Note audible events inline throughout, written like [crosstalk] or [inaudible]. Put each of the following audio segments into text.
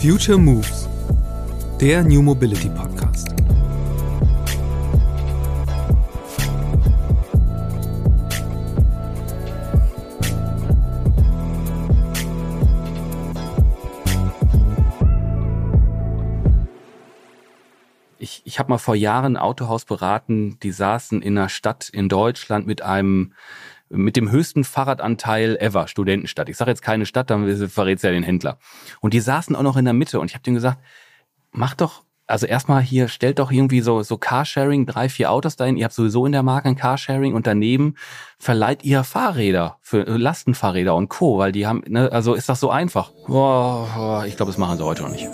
Future Moves, der New Mobility Podcast. Ich, ich habe mal vor Jahren ein Autohaus beraten, die saßen in einer Stadt in Deutschland mit einem mit dem höchsten Fahrradanteil ever, Studentenstadt. Ich sage jetzt keine Stadt, dann verrät's ja den Händler. Und die saßen auch noch in der Mitte und ich habe denen gesagt, mach doch, also erstmal hier, stellt doch irgendwie so, so Carsharing, drei, vier Autos dahin. Ihr habt sowieso in der Marke ein Carsharing und daneben verleiht ihr Fahrräder für äh, Lastenfahrräder und Co., weil die haben, ne, also ist das so einfach. Boah, ich glaube, das machen sie heute noch nicht.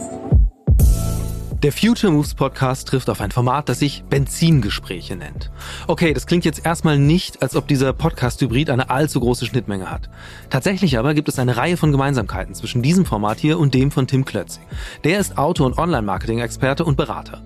Der Future Moves Podcast trifft auf ein Format, das sich Benzingespräche nennt. Okay, das klingt jetzt erstmal nicht, als ob dieser Podcast-Hybrid eine allzu große Schnittmenge hat. Tatsächlich aber gibt es eine Reihe von Gemeinsamkeiten zwischen diesem Format hier und dem von Tim Klötzing. Der ist Auto- und Online-Marketing-Experte und Berater.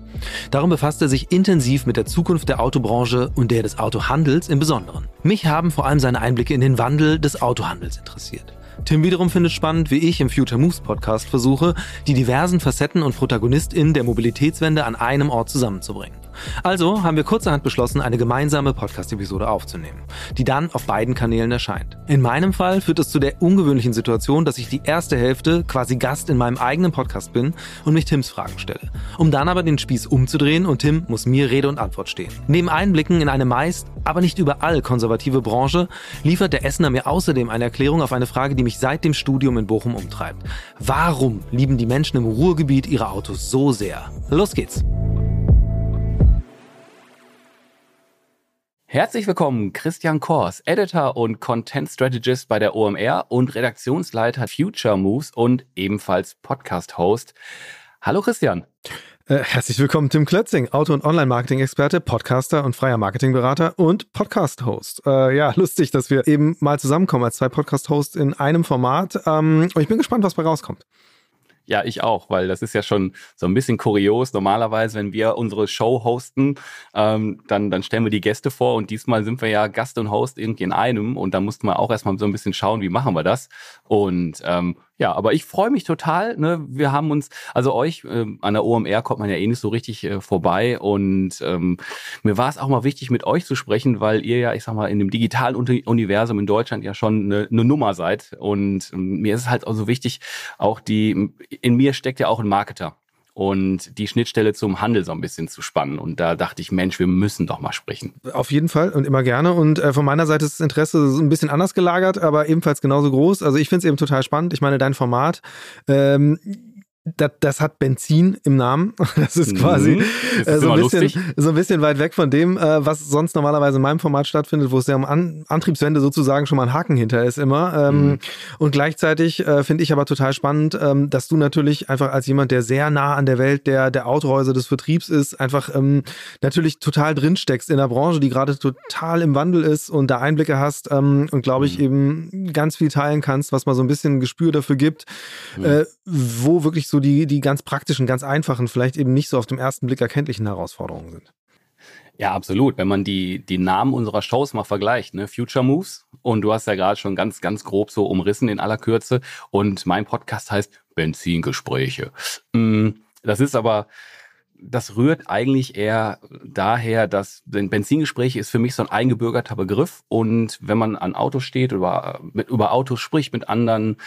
Darum befasst er sich intensiv mit der Zukunft der Autobranche und der des Autohandels im Besonderen. Mich haben vor allem seine Einblicke in den Wandel des Autohandels interessiert. Tim wiederum findet spannend, wie ich im Future Moves Podcast versuche, die diversen Facetten und ProtagonistInnen der Mobilitätswende an einem Ort zusammenzubringen. Also haben wir kurzerhand beschlossen, eine gemeinsame Podcast-Episode aufzunehmen, die dann auf beiden Kanälen erscheint. In meinem Fall führt es zu der ungewöhnlichen Situation, dass ich die erste Hälfte quasi Gast in meinem eigenen Podcast bin und mich Tims Fragen stelle, um dann aber den Spieß umzudrehen und Tim muss mir Rede und Antwort stehen. Neben Einblicken in eine meist, aber nicht überall konservative Branche, liefert der Essener mir außerdem eine Erklärung auf eine Frage, die mich seit dem Studium in Bochum umtreibt. Warum lieben die Menschen im Ruhrgebiet ihre Autos so sehr? Los geht's! Herzlich willkommen, Christian Kors, Editor und Content Strategist bei der OMR und Redaktionsleiter Future Moves und ebenfalls Podcast-Host. Hallo Christian. Äh, herzlich willkommen, Tim Klötzing, Auto- und Online-Marketing-Experte, Podcaster und freier Marketingberater und Podcast-Host. Äh, ja, lustig, dass wir eben mal zusammenkommen als zwei Podcast-Hosts in einem Format. Ähm, und ich bin gespannt, was bei rauskommt. Ja, ich auch, weil das ist ja schon so ein bisschen kurios. Normalerweise, wenn wir unsere Show hosten, ähm, dann, dann stellen wir die Gäste vor und diesmal sind wir ja Gast und Host irgendwie in einem und da mussten wir auch erstmal so ein bisschen schauen, wie machen wir das. Und ähm, ja, aber ich freue mich total. Ne? Wir haben uns, also euch äh, an der OMR kommt man ja eh nicht so richtig äh, vorbei. Und ähm, mir war es auch mal wichtig, mit euch zu sprechen, weil ihr ja, ich sag mal, in dem digitalen Universum in Deutschland ja schon eine, eine Nummer seid. Und ähm, mir ist es halt auch so wichtig, auch die, in mir steckt ja auch ein Marketer und die Schnittstelle zum Handel so ein bisschen zu spannen. Und da dachte ich, Mensch, wir müssen doch mal sprechen. Auf jeden Fall und immer gerne. Und äh, von meiner Seite ist das Interesse so ein bisschen anders gelagert, aber ebenfalls genauso groß. Also ich finde es eben total spannend. Ich meine, dein Format. Ähm, das, das hat Benzin im Namen. [laughs] Das ist quasi mhm. das ist äh, so, ein bisschen, so ein bisschen weit weg von dem, äh, was sonst normalerweise in meinem Format stattfindet, wo es ja um An Antriebswende sozusagen schon mal ein Haken hinter ist immer. Ähm, mhm. Und gleichzeitig äh, finde ich aber total spannend, ähm, dass du natürlich einfach als jemand, der sehr nah an der Welt der, der Autohäuser des Vertriebs ist, einfach ähm, natürlich total drinsteckst in der Branche, die gerade total im Wandel ist und da Einblicke hast ähm, und glaube ich mhm. eben ganz viel teilen kannst, was mal so ein bisschen ein Gespür dafür gibt, mhm. äh, wo wirklich so die, die ganz praktischen, ganz einfachen, vielleicht eben nicht so auf dem ersten Blick erkenntlichen Herausforderungen sind. Ja, absolut. Wenn man die, die Namen unserer Shows mal vergleicht, ne? Future Moves. Und du hast ja gerade schon ganz, ganz grob so umrissen in aller Kürze. Und mein Podcast heißt Benzingespräche. Mm, das ist aber, das rührt eigentlich eher daher, dass Benzingespräche ist für mich so ein eingebürgerter Begriff. Und wenn man an Autos steht, mit, über Autos spricht mit anderen,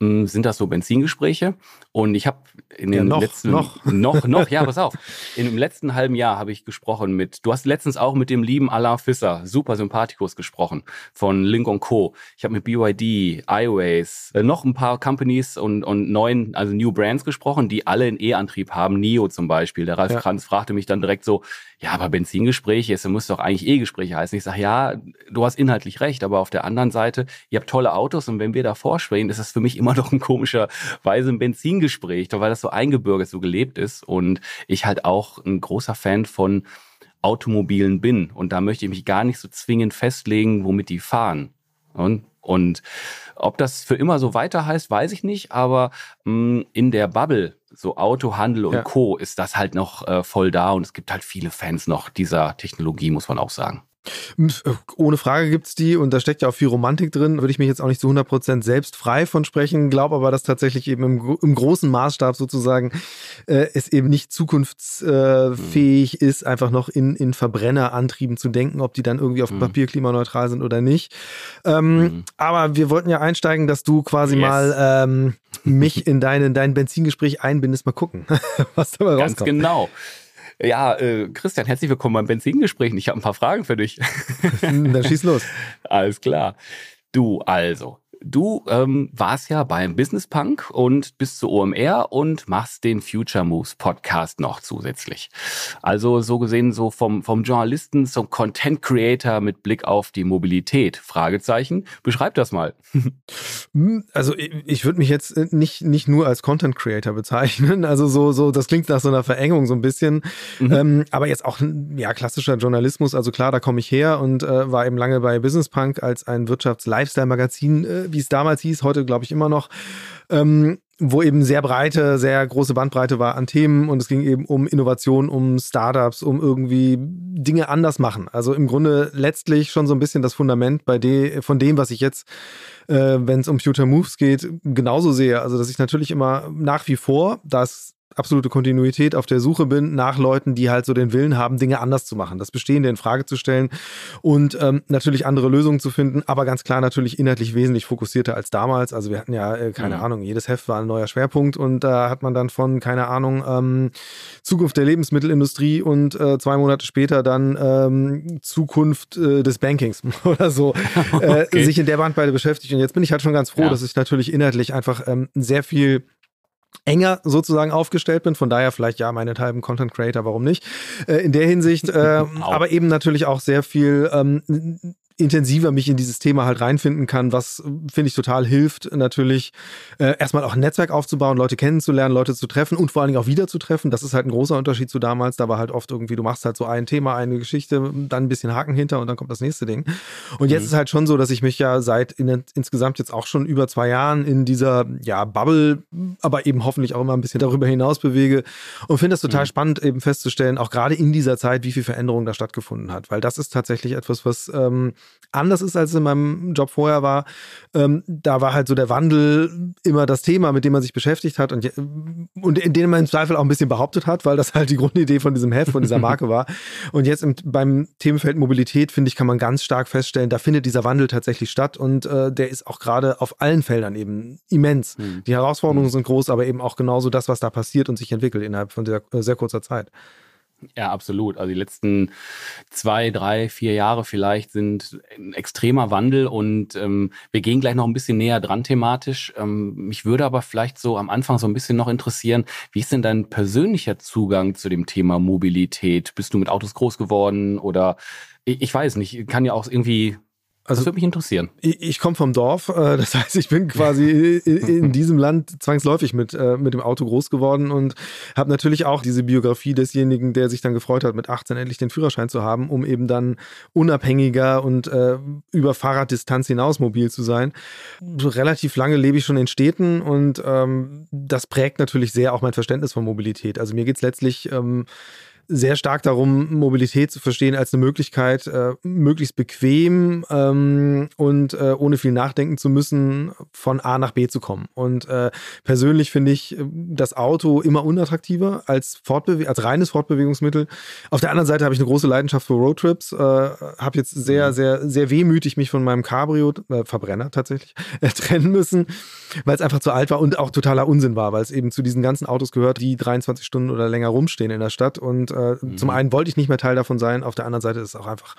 sind das so Benzingespräche. Und ich habe in den ja, noch, letzten noch [laughs] noch noch ja, pass auf. [laughs] In dem letzten halben Jahr habe ich gesprochen mit. Du hast letztens auch mit dem lieben Alain Fisser, super Sympathikus gesprochen von Link Co. Ich habe mit BYD, iWays, äh, noch ein paar Companies und und neuen also New Brands gesprochen, die alle einen E-Antrieb haben. Nio zum Beispiel. Der Ralf ja. Kranz fragte mich dann direkt so: Ja, aber Benzingespräche, es muss doch eigentlich E-Gespräche heißen. Ich sage ja, du hast inhaltlich recht, aber auf der anderen Seite, ihr habt tolle Autos und wenn wir da vorsprechen, ist das für mich immer immer noch in komischer Weise ein Benzingespräch, weil das so eingebürgert, so gelebt ist. Und ich halt auch ein großer Fan von Automobilen bin. Und da möchte ich mich gar nicht so zwingend festlegen, womit die fahren. Und, und ob das für immer so weiter heißt, weiß ich nicht, aber mh, mm, in der Bubble, so Autohandel und ja. Co., ist das halt noch äh, voll da und es gibt halt viele Fans noch dieser Technologie, muss man auch sagen. Ohne Frage gibt's die und da steckt ja auch viel Romantik drin. Würde ich mich jetzt auch nicht zu 100% selbst frei von sprechen, glaube aber, dass tatsächlich eben im, im großen Maßstab sozusagen äh, es eben nicht zukunftsfähig mhm. ist, einfach noch in, in Verbrennerantrieben zu denken, ob die dann irgendwie auf dem mhm. Papier klimaneutral sind oder nicht. Ähm, mhm. Aber wir wollten ja einsteigen, dass du quasi yes. mal ähm, [laughs] mich in, deine, dein Benzingespräch einbindest. Mal gucken, [laughs] was dabei rauskommt. Ganz genau. Ja, äh, Christian, herzlich willkommen beim Benzingespräch. Ich habe ein paar Fragen für dich. [laughs] Dann schieß los. Alles klar. Du, also, du ähm, warst ja beim Business Punk und bist zu OMR und machst den Future Moves Podcast noch zusätzlich. Also so gesehen so vom, vom Journalisten zum Content Creator mit Blick auf die Mobilität. Fragezeichen. Beschreib das mal. [laughs] Hm, also ich, ich würde mich jetzt äh, nicht, nicht nur als Content Creator bezeichnen. Also so, so, das klingt nach so einer Verengung so ein bisschen. Mhm. Ähm, aber jetzt auch ja klassischer Journalismus. Also klar, da komme ich her und äh, war eben lange bei Business Punk als ein Wirtschafts-Lifestyle-Magazin äh, wie es damals hieß, heute glaube ich immer noch, ähm, wo eben sehr breite, sehr große Bandbreite war an Themen und es ging eben um Innovation, um Startups, um irgendwie Dinge anders machen. Also im Grunde letztlich schon so ein bisschen das Fundament bei de, von dem, was ich jetzt, äh, wenn es um Future Moves geht, genauso sehe. Also dass ich natürlich immer nach wie vor, das absolute Kontinuität auf der Suche bin nach Leuten, die halt so den Willen haben, Dinge anders zu machen, das Bestehende in Frage zu stellen und ähm, natürlich andere Lösungen zu finden, aber ganz klar natürlich inhaltlich wesentlich fokussierter als damals. Also wir hatten ja, äh, keine mhm. Ahnung, jedes Heft war ein neuer Schwerpunkt und da äh, hat man dann von, keine Ahnung, ähm, Zukunft der Lebensmittelindustrie und äh, zwei Monate später dann ähm, Zukunft äh, des Bankings [laughs] oder so [laughs] äh, okay. sich in der Bandbreite beschäftigt. Und jetzt bin ich halt schon ganz froh, ja. dass ich natürlich inhaltlich einfach ähm, sehr viel enger sozusagen aufgestellt bin. Von daher vielleicht ja meinethalben Content Creator, warum nicht? Äh, in der Hinsicht, äh, [laughs] aber eben natürlich auch sehr viel ähm, intensiver mich in dieses Thema halt reinfinden kann, was finde ich total hilft, natürlich äh, erstmal auch ein Netzwerk aufzubauen, Leute kennenzulernen, Leute zu treffen und vor allen Dingen auch wieder zu treffen. Das ist halt ein großer Unterschied zu damals. Da war halt oft irgendwie, du machst halt so ein Thema, eine Geschichte, dann ein bisschen Haken hinter und dann kommt das nächste Ding. Und jetzt mhm. ist halt schon so, dass ich mich ja seit in, insgesamt jetzt auch schon über zwei Jahren in dieser ja Bubble, aber eben hoffentlich auch immer ein bisschen darüber hinaus bewege und finde es total mhm. spannend, eben festzustellen, auch gerade in dieser Zeit, wie viel Veränderung da stattgefunden hat. Weil das ist tatsächlich etwas, was ähm, anders ist, als es in meinem Job vorher war. Ähm, da war halt so der Wandel immer das Thema, mit dem man sich beschäftigt hat und, und in dem man im Zweifel auch ein bisschen behauptet hat, weil das halt die [laughs] Grundidee von diesem Heft, von dieser [laughs] Marke war. Und jetzt im, beim Themenfeld Mobilität, finde ich, kann man ganz stark feststellen, da findet dieser Wandel tatsächlich statt und äh, der ist auch gerade auf allen Feldern eben immens. Mhm. Die Herausforderungen mhm. sind groß, aber eben auch genauso das, was da passiert und sich entwickelt innerhalb von sehr, sehr kurzer Zeit. Ja, absolut. Also die letzten zwei, drei, vier Jahre vielleicht sind ein extremer Wandel und ähm, wir gehen gleich noch ein bisschen näher dran thematisch. Ähm, mich würde aber vielleicht so am Anfang so ein bisschen noch interessieren, wie ist denn dein persönlicher Zugang zu dem Thema Mobilität? Bist du mit Autos groß geworden oder ich, ich weiß nicht, kann ja auch irgendwie also, das würde mich interessieren. Ich, ich komme vom Dorf, äh, [laughs] das heißt, ich bin quasi in, in, diesem Land zwangsläufig mit, äh, mit dem Auto groß geworden und habe natürlich auch diese Biografie desjenigen, der sich dann gefreut hat, mit 18 endlich den Führerschein zu haben, um eben dann unabhängiger und äh, über Fahrraddistanz hinaus mobil zu sein. Relativ lange lebe ich schon in Städten und ähm, das prägt natürlich sehr auch mein Verständnis von Mobilität. Also mir geht es letztlich ähm, sehr stark darum, Mobilität zu verstehen als eine Möglichkeit, äh, möglichst bequem ähm, und äh, ohne viel nachdenken zu müssen, von A nach B zu kommen. Und äh, persönlich finde ich äh, das Auto immer unattraktiver als, Fortbewe als reines Fortbewegungsmittel. Auf der anderen Seite habe ich eine große Leidenschaft für Roadtrips, äh, habe jetzt sehr, mhm. sehr, sehr wehmütig mich von meinem Cabrio, äh, Verbrenner tatsächlich, [laughs] trennen müssen, weil es einfach zu alt war und auch totaler Unsinn war, weil es eben zu diesen ganzen Autos gehört, die 23 Stunden oder länger rumstehen in der Stadt und äh, mhm. Zum einen wollte ich nicht mehr Teil davon sein, auf der anderen Seite ist es auch einfach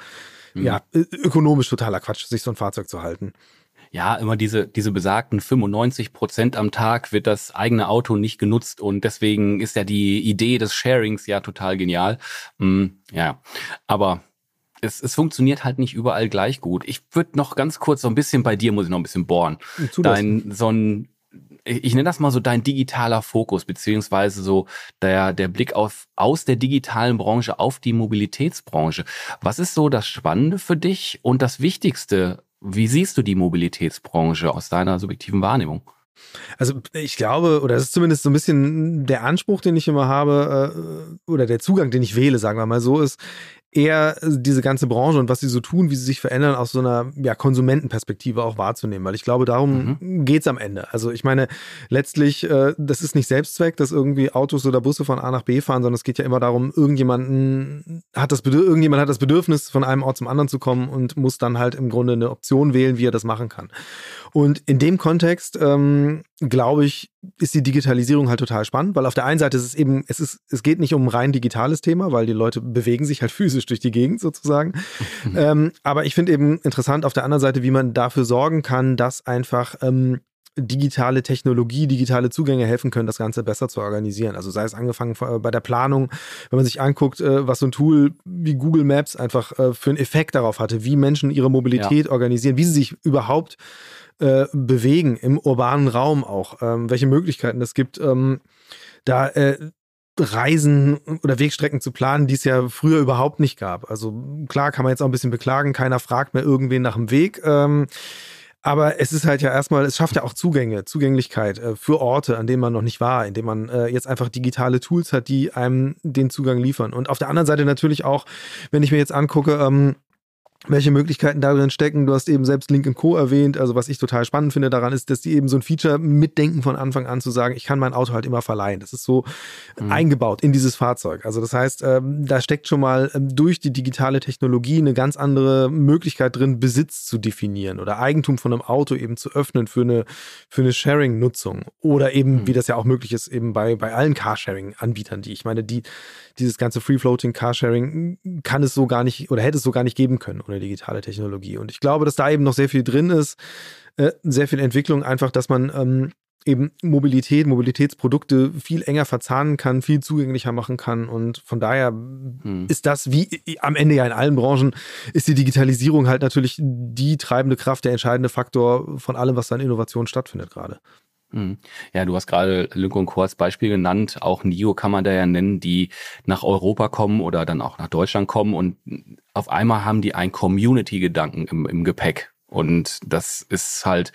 mhm. ja, ökonomisch totaler Quatsch, sich so ein Fahrzeug zu halten. Ja, immer diese, diese besagten 95 Prozent am Tag wird das eigene Auto nicht genutzt und deswegen ist ja die Idee des Sharings ja total genial. Mhm, ja, aber es, es funktioniert halt nicht überall gleich gut. Ich würde noch ganz kurz so ein bisschen bei dir, muss ich noch ein bisschen bohren. Dein, so ein ich nenne das mal so dein digitaler Fokus, beziehungsweise so der, der Blick auf, aus der digitalen Branche auf die Mobilitätsbranche. Was ist so das Spannende für dich und das Wichtigste? Wie siehst du die Mobilitätsbranche aus deiner subjektiven Wahrnehmung? Also ich glaube, oder das ist zumindest so ein bisschen der Anspruch, den ich immer habe, äh, oder der Zugang, den ich wähle, sagen wir mal so, ist, eher diese ganze Branche und was sie so tun, wie sie sich verändern, aus so einer ja, Konsumentenperspektive auch wahrzunehmen. Weil ich glaube, darum mhm. geht's am Ende. Also ich meine, letztlich, äh, das ist nicht Selbstzweck, dass irgendwie Autos oder Busse von A nach B fahren, sondern es geht ja immer darum, irgendjemanden hat das irgendjemand hat das Bedürfnis, von einem Ort zum anderen zu kommen und muss dann halt im Grunde eine Option wählen, wie er das machen kann. Und in dem Kontext, ähm, glaube ich, ist die Digitalisierung halt total spannend, weil auf der einen Seite ist es eben, es ist, es geht nicht um ein rein digitales Thema, weil die Leute bewegen sich halt physisch durch die Gegend sozusagen. [laughs] ähm, aber ich finde eben interessant auf der anderen Seite, wie man dafür sorgen kann, dass einfach ähm, digitale Technologie, digitale Zugänge helfen können, das Ganze besser zu organisieren. Also sei es angefangen bei der Planung, wenn man sich anguckt, äh, was so ein Tool wie Google Maps einfach äh, für einen Effekt darauf hatte, wie Menschen ihre Mobilität ja. organisieren, wie sie sich überhaupt äh, bewegen im urbanen Raum auch, ähm, welche Möglichkeiten es gibt, ähm, da äh, Reisen oder Wegstrecken zu planen, die es ja früher überhaupt nicht gab. Also klar kann man jetzt auch ein bisschen beklagen, keiner fragt mehr irgendwen nach dem Weg. Ähm, aber es ist halt ja erstmal, es schafft ja auch Zugänge, Zugänglichkeit äh, für Orte, an denen man noch nicht war, indem man äh, jetzt einfach digitale Tools hat, die einem den Zugang liefern. Und auf der anderen Seite natürlich auch, wenn ich mir jetzt angucke, ähm, welche Möglichkeiten darin stecken. Du hast eben selbst Link Co. erwähnt. Also was ich total spannend finde daran ist, dass die eben so ein Feature mitdenken von Anfang an zu sagen, ich kann mein Auto halt immer verleihen. Das ist so mhm. eingebaut in dieses Fahrzeug. Also das heißt, ähm, da steckt schon mal ähm, durch die digitale Technologie eine ganz andere Möglichkeit drin, Besitz zu definieren oder Eigentum von einem Auto eben zu öffnen für eine, für eine Sharing-Nutzung. Oder eben, mhm. wie das ja auch möglich ist, eben bei, bei allen Carsharing-Anbietern, die ich meine, die, dieses ganze Free-Floating Carsharing kann es so gar nicht oder hätte es so gar nicht geben können ohne digitale Technologie. Und ich glaube, dass da eben noch sehr viel drin ist, äh, sehr viel Entwicklung, einfach, dass man ähm, eben Mobilität, Mobilitätsprodukte viel enger verzahnen kann, viel zugänglicher machen kann. Und von daher hm. ist das, wie am Ende ja in allen Branchen, ist die Digitalisierung halt natürlich die treibende Kraft, der entscheidende Faktor von allem, was da an Innovation stattfindet gerade. Mhm. Ja, du hast gerade Lynk und Co. als Beispiel genannt. Auch NIO kann man da ja nennen, die nach Europa kommen oder dann auch nach Deutschland kommen und auf einmal haben die ein Community-Gedanken im, im Gepäck. Und das ist halt,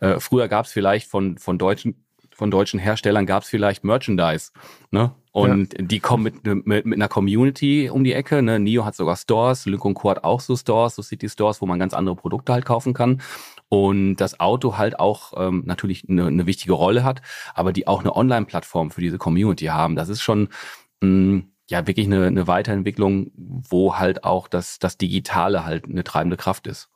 äh, früher gab es vielleicht von, von deutschen von deutschen Herstellern gab es vielleicht Merchandise, ne? Und ja. die kommen mit, mit, mit einer Community um die Ecke. Ne? NIO hat sogar Stores, Lynk Co. hat auch so Stores, so City Stores, wo man ganz andere Produkte halt kaufen kann und das Auto halt auch ähm, natürlich eine, eine wichtige Rolle hat, aber die auch eine Online-Plattform für diese Community haben. Das ist schon mh, mm, ja wirklich eine, eine Weiterentwicklung, wo halt auch das, das Digitale halt eine treibende Kraft ist.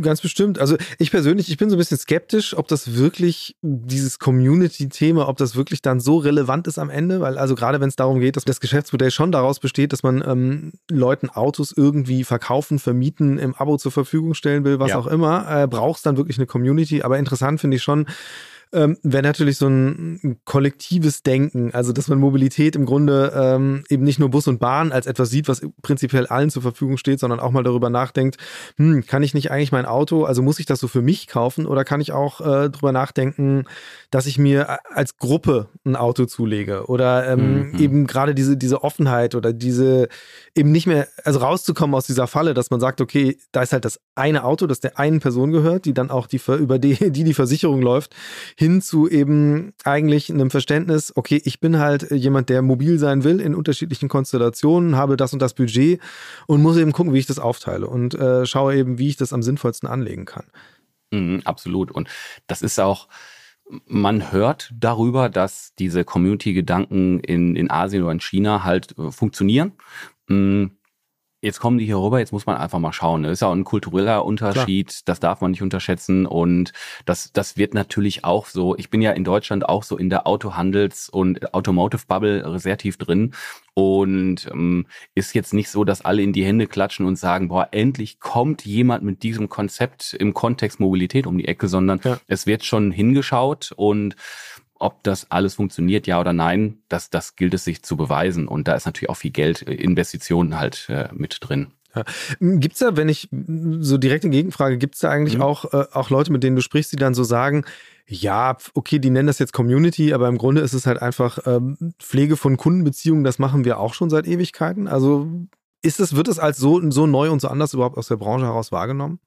Ganz bestimmt. Also ich persönlich, ich bin so ein bisschen skeptisch, ob das wirklich dieses Community-Thema, ob das wirklich dann so relevant ist am Ende, weil also gerade wenn es darum geht, dass das Geschäftsmodell schon daraus besteht, dass man ähm, Leuten Autos irgendwie verkaufen, vermieten, im Abo zur Verfügung stellen will, was ja. auch immer, äh, braucht es dann wirklich eine Community. Aber interessant finde ich schon, ähm, wäre natürlich so ein kollektives Denken. Also, dass man Mobilität im Grunde ähm, eben nicht nur Bus und Bahn als etwas sieht, was prinzipiell allen zur Verfügung steht, sondern auch mal darüber nachdenkt, hm, kann ich nicht eigentlich mein Auto, also muss ich das so für mich kaufen oder kann ich auch äh, darüber nachdenken, dass ich mir als Gruppe ein Auto zulege oder ähm, mhm. eben gerade diese, diese Offenheit oder diese eben nicht mehr, also rauszukommen aus dieser Falle, dass man sagt, okay, da ist halt das eine Auto, das der einen Person gehört, die dann auch die, über die, die die Versicherung läuft, hin zu eben eigentlich einem Verständnis, okay, ich bin halt jemand, der mobil sein will in unterschiedlichen Konstellationen, habe das und das Budget und muss eben gucken, wie ich das aufteile und äh, schaue eben, wie ich das am sinnvollsten anlegen kann. Mhm, absolut. Und das ist auch, man hört darüber, dass diese Community-Gedanken in, in Asien oder in China halt äh, funktionieren. Mhm jetzt kommen die hier rüber, jetzt muss man einfach mal schauen. Das ist ja auch ein kultureller Unterschied, Klar. das darf man nicht unterschätzen. Und das, das wird natürlich auch so, ich bin ja in Deutschland auch so in der Autohandels- und Automotive-Bubble sehr tief drin. Und ähm, ist jetzt nicht so, dass alle in die Hände klatschen und sagen, boah, endlich kommt jemand mit diesem Konzept im Kontext Mobilität um die Ecke, sondern ja. es wird schon hingeschaut und ob das alles funktioniert, ja oder nein, das, das gilt es sich zu beweisen. Und da ist natürlich auch viel Geld, äh, Investitionen halt äh, mit drin. Ja. Gibt es da, wenn ich so direkt in Gegenfrage, gibt es da eigentlich mhm. auch, äh, auch Leute, mit denen du sprichst, die dann so sagen, ja, okay, die nennen das jetzt Community, aber im Grunde ist es halt einfach ähm, Pflege von Kundenbeziehungen, das machen wir auch schon seit Ewigkeiten. Also ist es, wird es als so, so neu und so anders überhaupt aus der Branche heraus wahrgenommen?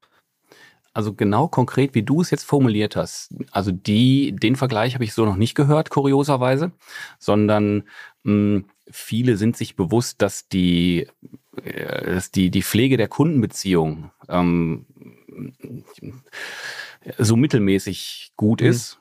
Also genau konkret, wie du es jetzt formuliert hast. Also die, den Vergleich habe ich so noch nicht gehört, kurioserweise, sondern mh, hm, viele sind sich bewusst, dass die, äh, dass die, die Pflege der Kundenbeziehung ähm, so mittelmäßig gut mhm. ist,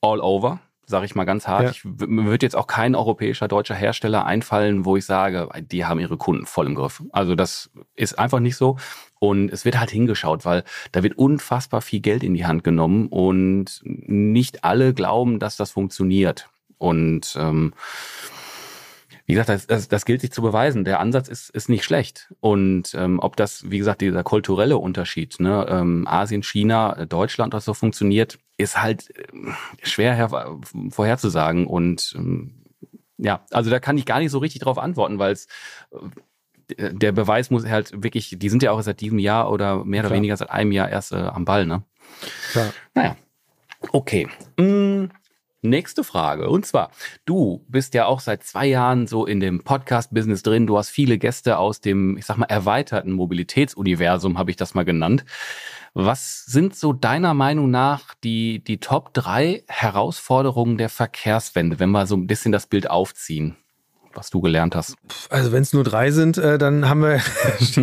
all over sage ich mal ganz hart. Ja. Ich, mir wird jetzt auch kein europäischer, deutscher Hersteller einfallen, wo ich sage, die haben ihre Kunden voll im Griff. Also das ist einfach nicht so. Und es wird halt hingeschaut, weil da wird unfassbar viel Geld in die Hand genommen und nicht alle glauben, dass das funktioniert. Und ähm, wie gesagt, das, das, das gilt sich zu beweisen. Der Ansatz ist, ist nicht schlecht. Und ähm, ob das, wie gesagt, dieser kulturelle Unterschied, ne, ähm, Asien, China, Deutschland, das so funktioniert, ist halt äh, schwer her vorherzusagen. Und ähm, ja, also da kann ich gar nicht so richtig drauf antworten, weil es äh, der Beweis muss halt wirklich, die sind ja auch seit diesem Jahr oder mehr Klar. oder weniger seit einem Jahr erst äh, am Ball, ne? Klar. Naja. Okay. Mm. Nächste Frage. Und zwar, du bist ja auch seit zwei Jahren so in dem Podcast-Business drin. Du hast viele Gäste aus dem, ich sag mal, erweiterten Mobilitätsuniversum, habe ich das mal genannt. Was sind so deiner Meinung nach die, die Top drei Herausforderungen der Verkehrswende, wenn wir so ein bisschen das Bild aufziehen? Was du gelernt hast? Also wenn es nur drei sind, äh, dann haben wir [laughs] [laughs] ist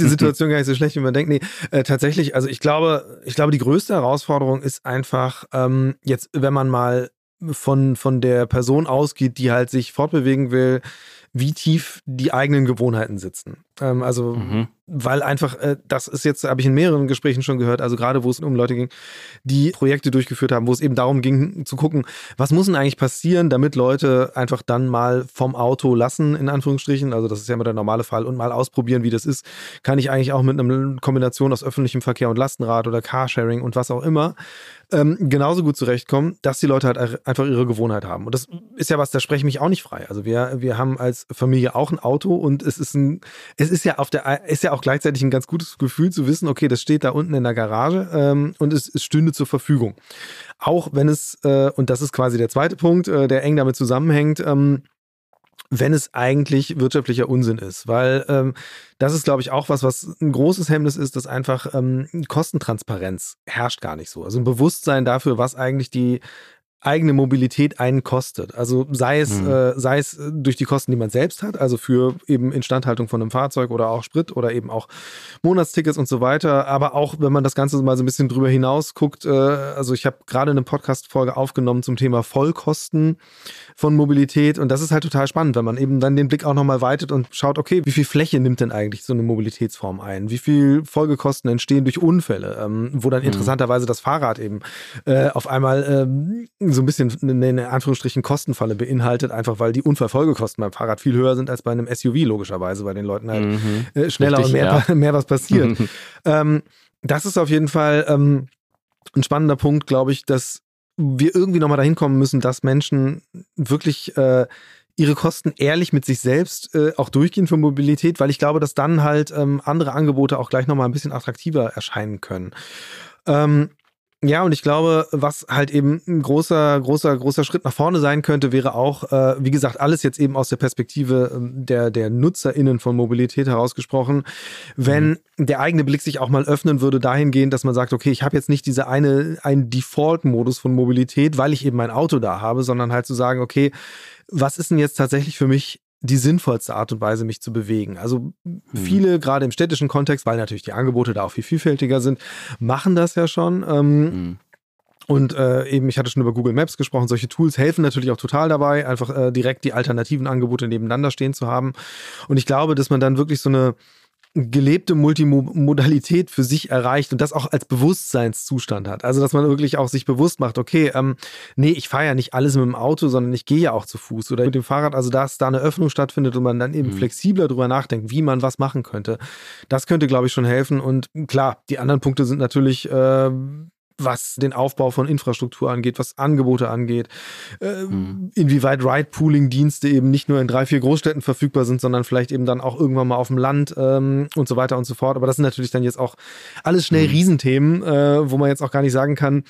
die Situation gar nicht so schlecht, wie man denkt. Nee, äh, tatsächlich, also ich glaube, ich glaube, die größte Herausforderung ist einfach ähm, jetzt, wenn man mal von, von der Person ausgeht, die halt sich fortbewegen will, wie tief die eigenen Gewohnheiten sitzen. Ähm, also, mhm. weil einfach, äh, das ist jetzt, habe ich in mehreren Gesprächen schon gehört, also gerade wo es um Leute ging, die Projekte durchgeführt haben, wo es eben darum ging, zu gucken, was muss denn eigentlich passieren, damit Leute einfach dann mal vom Auto lassen, in Anführungsstrichen. Also, das ist ja immer der normale Fall und mal ausprobieren, wie das ist. Kann ich eigentlich auch mit einer Kombination aus öffentlichem Verkehr und Lastenrad oder Carsharing und was auch immer ähm, genauso gut zurechtkommen, dass die Leute halt einfach ihre Gewohnheit haben. Und das ist ja was, da spreche ich mich auch nicht frei. Also wir, wir haben als Familie auch ein Auto und es ist ein, es ist ja auf der, ist ja auch gleichzeitig ein ganz gutes Gefühl zu wissen, okay, das steht da unten in der Garage ähm, und es, es stünde zur Verfügung. Auch wenn es, äh, und das ist quasi der zweite Punkt, äh, der eng damit zusammenhängt, ähm, wenn es eigentlich wirtschaftlicher Unsinn ist. Weil ähm, das ist, glaube ich, auch was, was ein großes Hemmnis ist, dass einfach ähm, Kostentransparenz herrscht gar nicht so. Also ein Bewusstsein dafür, was eigentlich die eigene Mobilität einen kostet. Also sei es, mhm. äh, sei es durch die Kosten, die man selbst hat, also für eben Instandhaltung von einem Fahrzeug oder auch Sprit oder eben auch Monatstickets und so weiter. Aber auch, wenn man das Ganze mal so ein bisschen drüber hinaus guckt, äh, also ich habe gerade eine Podcast-Folge aufgenommen zum Thema Vollkosten von Mobilität und das ist halt total spannend, wenn man eben dann den Blick auch nochmal weitet und schaut, okay, wie viel Fläche nimmt denn eigentlich so eine Mobilitätsform ein? Wie viel Folgekosten entstehen durch Unfälle, ähm, wo dann mhm. interessanterweise das Fahrrad eben äh, auf einmal ähm, so ein bisschen eine, in Anführungsstrichen Kostenfalle beinhaltet, einfach weil die Unfallfolgekosten beim Fahrrad viel höher sind als bei einem SUV, logischerweise, bei den Leuten halt mhm. äh, schneller Richtig, und mehr, ja. mehr was passiert. ähm, das ist auf jeden Fall ähm, ein spannender Punkt, glaube ich, dass wir irgendwie nochmal dahin kommen müssen, dass Menschen wirklich äh, ihre Kosten ehrlich mit sich selbst äh, auch durchgehen für Mobilität, weil ich glaube, dass dann halt ähm, andere Angebote auch gleich nochmal ein bisschen attraktiver erscheinen können. Ähm, ja, und ich glaube, was halt eben ein großer, großer, großer Schritt nach vorne sein könnte, wäre auch, äh, wie gesagt, alles jetzt eben aus der Perspektive ähm, der, der NutzerInnen von Mobilität herausgesprochen, wenn mhm. der eigene Blick sich auch mal öffnen würde dahingehend, dass man sagt, okay, ich habe jetzt nicht diese eine, einen Default-Modus von Mobilität, weil ich eben mein Auto da habe, sondern halt zu sagen, okay, was ist denn jetzt tatsächlich für mich die sinnvollste Art und Weise, mich zu bewegen. Also mhm. viele, gerade im städtischen Kontext, weil natürlich die Angebote da auch viel vielfältiger sind, machen das ja schon. Ähm, mhm. Und äh, eben, ich hatte schon über Google Maps gesprochen, solche Tools helfen natürlich auch total dabei, einfach äh, direkt die alternativen Angebote nebeneinander stehen zu haben. Und ich glaube, dass man dann wirklich so eine gelebte Multimodalität für sich erreicht und das auch als Bewusstseinszustand hat. Also, dass man wirklich auch sich bewusst macht, okay, ähm, nee, ich fahre ja nicht alles mit dem Auto, sondern ich gehe ja auch zu Fuß oder mit dem Fahrrad. Also, dass da eine Öffnung stattfindet und man dann eben mhm. flexibler drüber nachdenkt, wie man was machen könnte. Das könnte, glaube ich, schon helfen. Und klar, die anderen Punkte sind natürlich äh, was den Aufbau von Infrastruktur angeht, was Angebote angeht, äh, mhm. inwieweit Ride-Pooling-Dienste eben nicht nur in drei, vier Großstädten verfügbar sind, sondern vielleicht eben dann auch irgendwann mal auf dem Land ähm, und so weiter und so fort. Aber das sind natürlich dann jetzt auch alles schnell mhm. Riesenthemen, äh, wo man jetzt auch gar nicht sagen kann,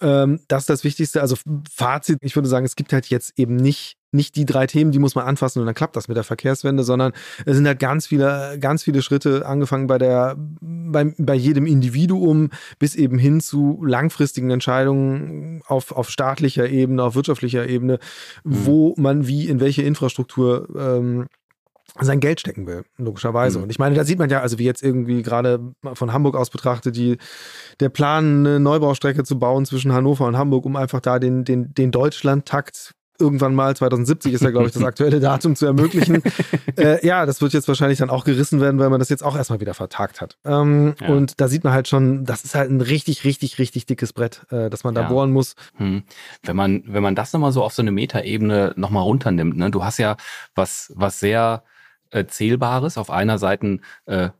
Ähm, das ist das Wichtigste. Also Fazit, ich würde sagen, es gibt halt jetzt eben nicht nicht die drei Themen, die muss man anfassen und dann klappt das mit der Verkehrswende, sondern es sind halt ganz viele, ganz viele Schritte, angefangen bei der, bei, bei jedem Individuum bis eben hin zu langfristigen Entscheidungen auf, auf staatlicher Ebene, auf wirtschaftlicher Ebene, mhm. wo man wie in welche Infrastruktur ähm, sein Geld stecken will, logischerweise. Mhm. Und ich meine, da sieht man ja, also wie jetzt irgendwie gerade von Hamburg aus betrachtet, die, der Plan, eine Neubaustrecke zu bauen zwischen Hannover und Hamburg, um einfach da den, den, den Deutschlandtakt irgendwann mal, 2070 ist ja, glaube ich, das [laughs] aktuelle Datum zu ermöglichen. äh, ja, das wird jetzt wahrscheinlich dann auch gerissen werden, weil man das jetzt auch erstmal wieder vertagt hat. Ähm, ja. Und da sieht man halt schon, das ist halt ein richtig, richtig, richtig dickes Brett, äh, das man da ja. bohren muss. Hm. Wenn man, wenn man das nochmal so auf so eine Metaebene nochmal runternimmt, ne? du hast ja was, was sehr Zählbares. Auf einer Seite äh,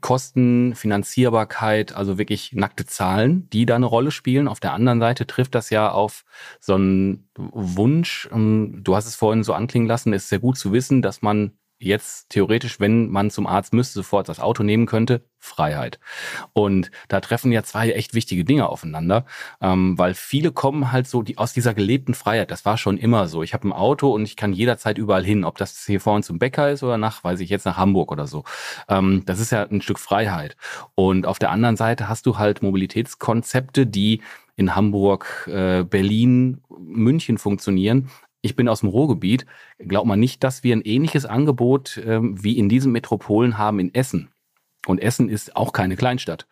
Kosten, Finanzierbarkeit, also wirklich nackte Zahlen, die da eine Rolle spielen. Auf der anderen Seite trifft das ja auf so einen Wunsch. Ähm, du hast es vorhin so anklingen lassen, es ist sehr gut zu wissen, dass man jetzt theoretisch, wenn man zum Arzt müsste, sofort das Auto nehmen könnte, Freiheit. Und da treffen ja zwei echt wichtige Dinge aufeinander, ähm, weil viele kommen halt so die, aus dieser gelebten Freiheit. Das war schon immer so. Ich habe ein Auto und ich kann jederzeit überall hin, ob das hier vorne zum Bäcker ist oder nach, weiß ich jetzt nach Hamburg oder so. Ähm, das ist ja ein Stück Freiheit. Und auf der anderen Seite hast du halt Mobilitätskonzepte, die in Hamburg, äh, Berlin, München funktionieren, ich bin aus dem Ruhrgebiet, glaubt man nicht, dass wir ein ähnliches Angebot ähm, wie in diesen Metropolen haben in Essen. Und Essen ist auch keine Kleinstadt.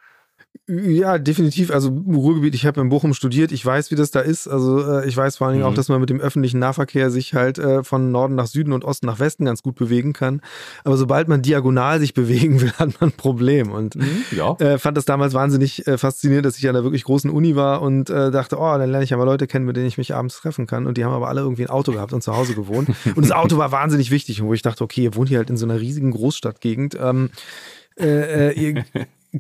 Ja, definitiv. Also Ruhrgebiet, ich habe in Bochum studiert, ich weiß, wie das da ist. Also äh, ich weiß vor allen Dingen mhm. auch, dass man mit dem öffentlichen Nahverkehr sich halt äh, von Norden nach Süden und Osten nach Westen ganz gut bewegen kann. Aber sobald man diagonal sich [laughs] bewegen will, hat man ein Problem. Und mhm, ja. äh, fand das damals wahnsinnig äh, faszinierend, dass ich an einer wirklich großen Uni war und äh, dachte, oh, dann lerne ich ja mal Leute kennen, mit denen ich mich abends treffen kann. Und die haben aber alle irgendwie ein Auto gehabt und zu Hause gewohnt. [laughs] und das Auto war wahnsinnig wichtig, wo ich dachte, okay, ihr wohnt hier halt in so einer riesigen Großstadtgegend. Ähm, äh, äh, ihr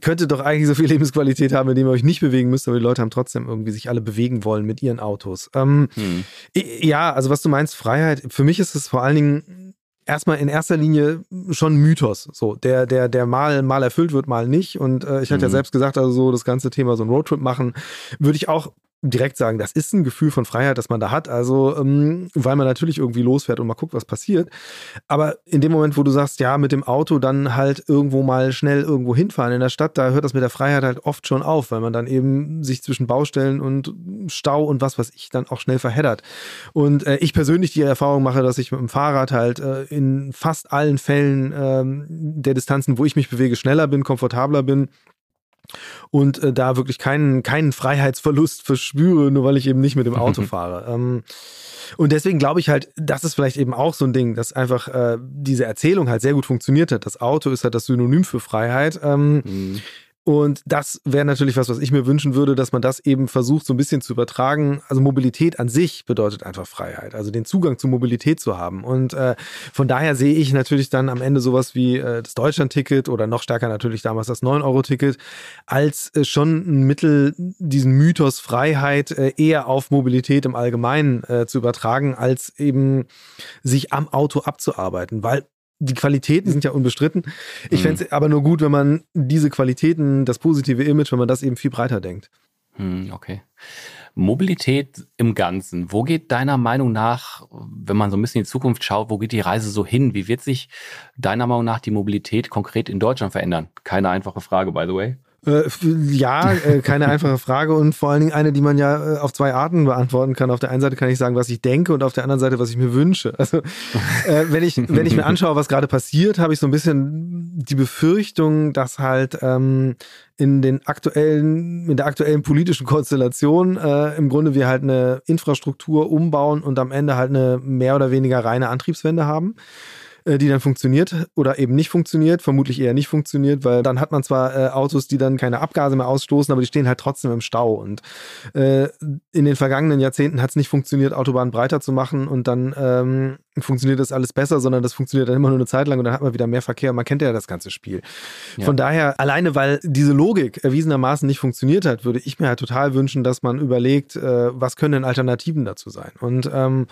könnte doch eigentlich so viel Lebensqualität haben, indem ihr euch nicht bewegen müsst, aber die Leute haben trotzdem irgendwie sich alle bewegen wollen mit ihren Autos. Ähm, hm. Ja, also was du meinst, Freiheit, für mich ist es vor allen Dingen erstmal in erster Linie schon Mythos, so der der der mal mal erfüllt wird, mal nicht. Und äh, ich hatte mhm. ja selbst gesagt, also so das ganze Thema so ein Roadtrip machen, würde ich auch direkt sagen, das ist ein Gefühl von Freiheit, das man da hat. Also, ähm, weil man natürlich irgendwie losfährt und mal guckt, was passiert. Aber in dem Moment, wo du sagst, ja, mit dem Auto dann halt irgendwo mal schnell irgendwo hinfahren in der Stadt, da hört das mit der Freiheit halt oft schon auf, weil man dann eben sich zwischen Baustellen und Stau und was weiß ich dann auch schnell verheddert. Und äh, ich persönlich die Erfahrung mache, dass ich mit dem Fahrrad halt äh, in fast allen Fällen äh, der Distanzen, wo ich mich bewege, schneller bin, komfortabler bin und äh, da wirklich keinen, keinen Freiheitsverlust verspüre, nur weil ich eben nicht mit dem Auto fahre. Ähm, und deswegen glaube ich halt, das ist vielleicht eben auch so ein Ding, dass einfach äh, diese Erzählung halt sehr gut funktioniert hat. Das Auto ist halt das Synonym für Freiheit. Ähm, mhm. Und das wäre natürlich was, was ich mir wünschen würde, dass man das eben versucht, so ein bisschen zu übertragen. Also Mobilität an sich bedeutet einfach Freiheit, also den Zugang zu Mobilität zu haben. Und äh, von daher sehe ich natürlich dann am Ende sowas wie äh, das Deutschland-Ticket oder noch stärker natürlich damals das 9-Euro-Ticket als äh, schon ein Mittel, diesen Mythos Freiheit äh, eher auf Mobilität im Allgemeinen äh, zu übertragen, als eben sich am Auto abzuarbeiten. Weil die Qualitäten sind ja unbestritten. Ich mhm. fände es aber nur gut, wenn man diese Qualitäten, das positive Image, wenn man das eben viel breiter denkt. Mhm, okay. Mobilität im Ganzen. Wo geht deiner Meinung nach, wenn man so ein bisschen in die Zukunft schaut, wo geht die Reise so hin? Wie wird sich deiner Meinung nach die Mobilität konkret in Deutschland verändern? Keine einfache Frage, by the way. Äh, ja, äh, keine einfache Frage und vor allen Dingen eine, die man ja äh, auf zwei Arten beantworten kann. Auf der einen Seite kann ich sagen, was ich denke und auf der anderen Seite, was ich mir wünsche. Also wenn ich [laughs] wenn ich mir anschaue, was gerade passiert, habe ich so ein bisschen die Befürchtung, dass halt ähm, in den aktuellen in der aktuellen politischen Konstellation im Grunde wir halt eine Infrastruktur umbauen und am Ende halt eine mehr oder weniger reine Antriebswende haben. Äh, die dann funktioniert oder eben nicht funktioniert, vermutlich eher nicht funktioniert, weil dann hat man zwar äh, Autos, die dann keine Abgase mehr ausstoßen, aber die stehen halt trotzdem im Stau. Und äh, in den vergangenen Jahrzehnten hat es nicht funktioniert, Autobahnen breiter zu machen und dann ähm, funktioniert das alles besser, sondern das funktioniert dann immer nur eine Zeit lang und dann hat man wieder mehr Verkehr. Man kennt ja das ganze Spiel. Ja. Von daher, alleine weil diese Logik erwiesenermaßen nicht funktioniert hat, würde ich mir halt total wünschen, dass man überlegt, äh, was können denn Alternativen dazu sein? Und ähm,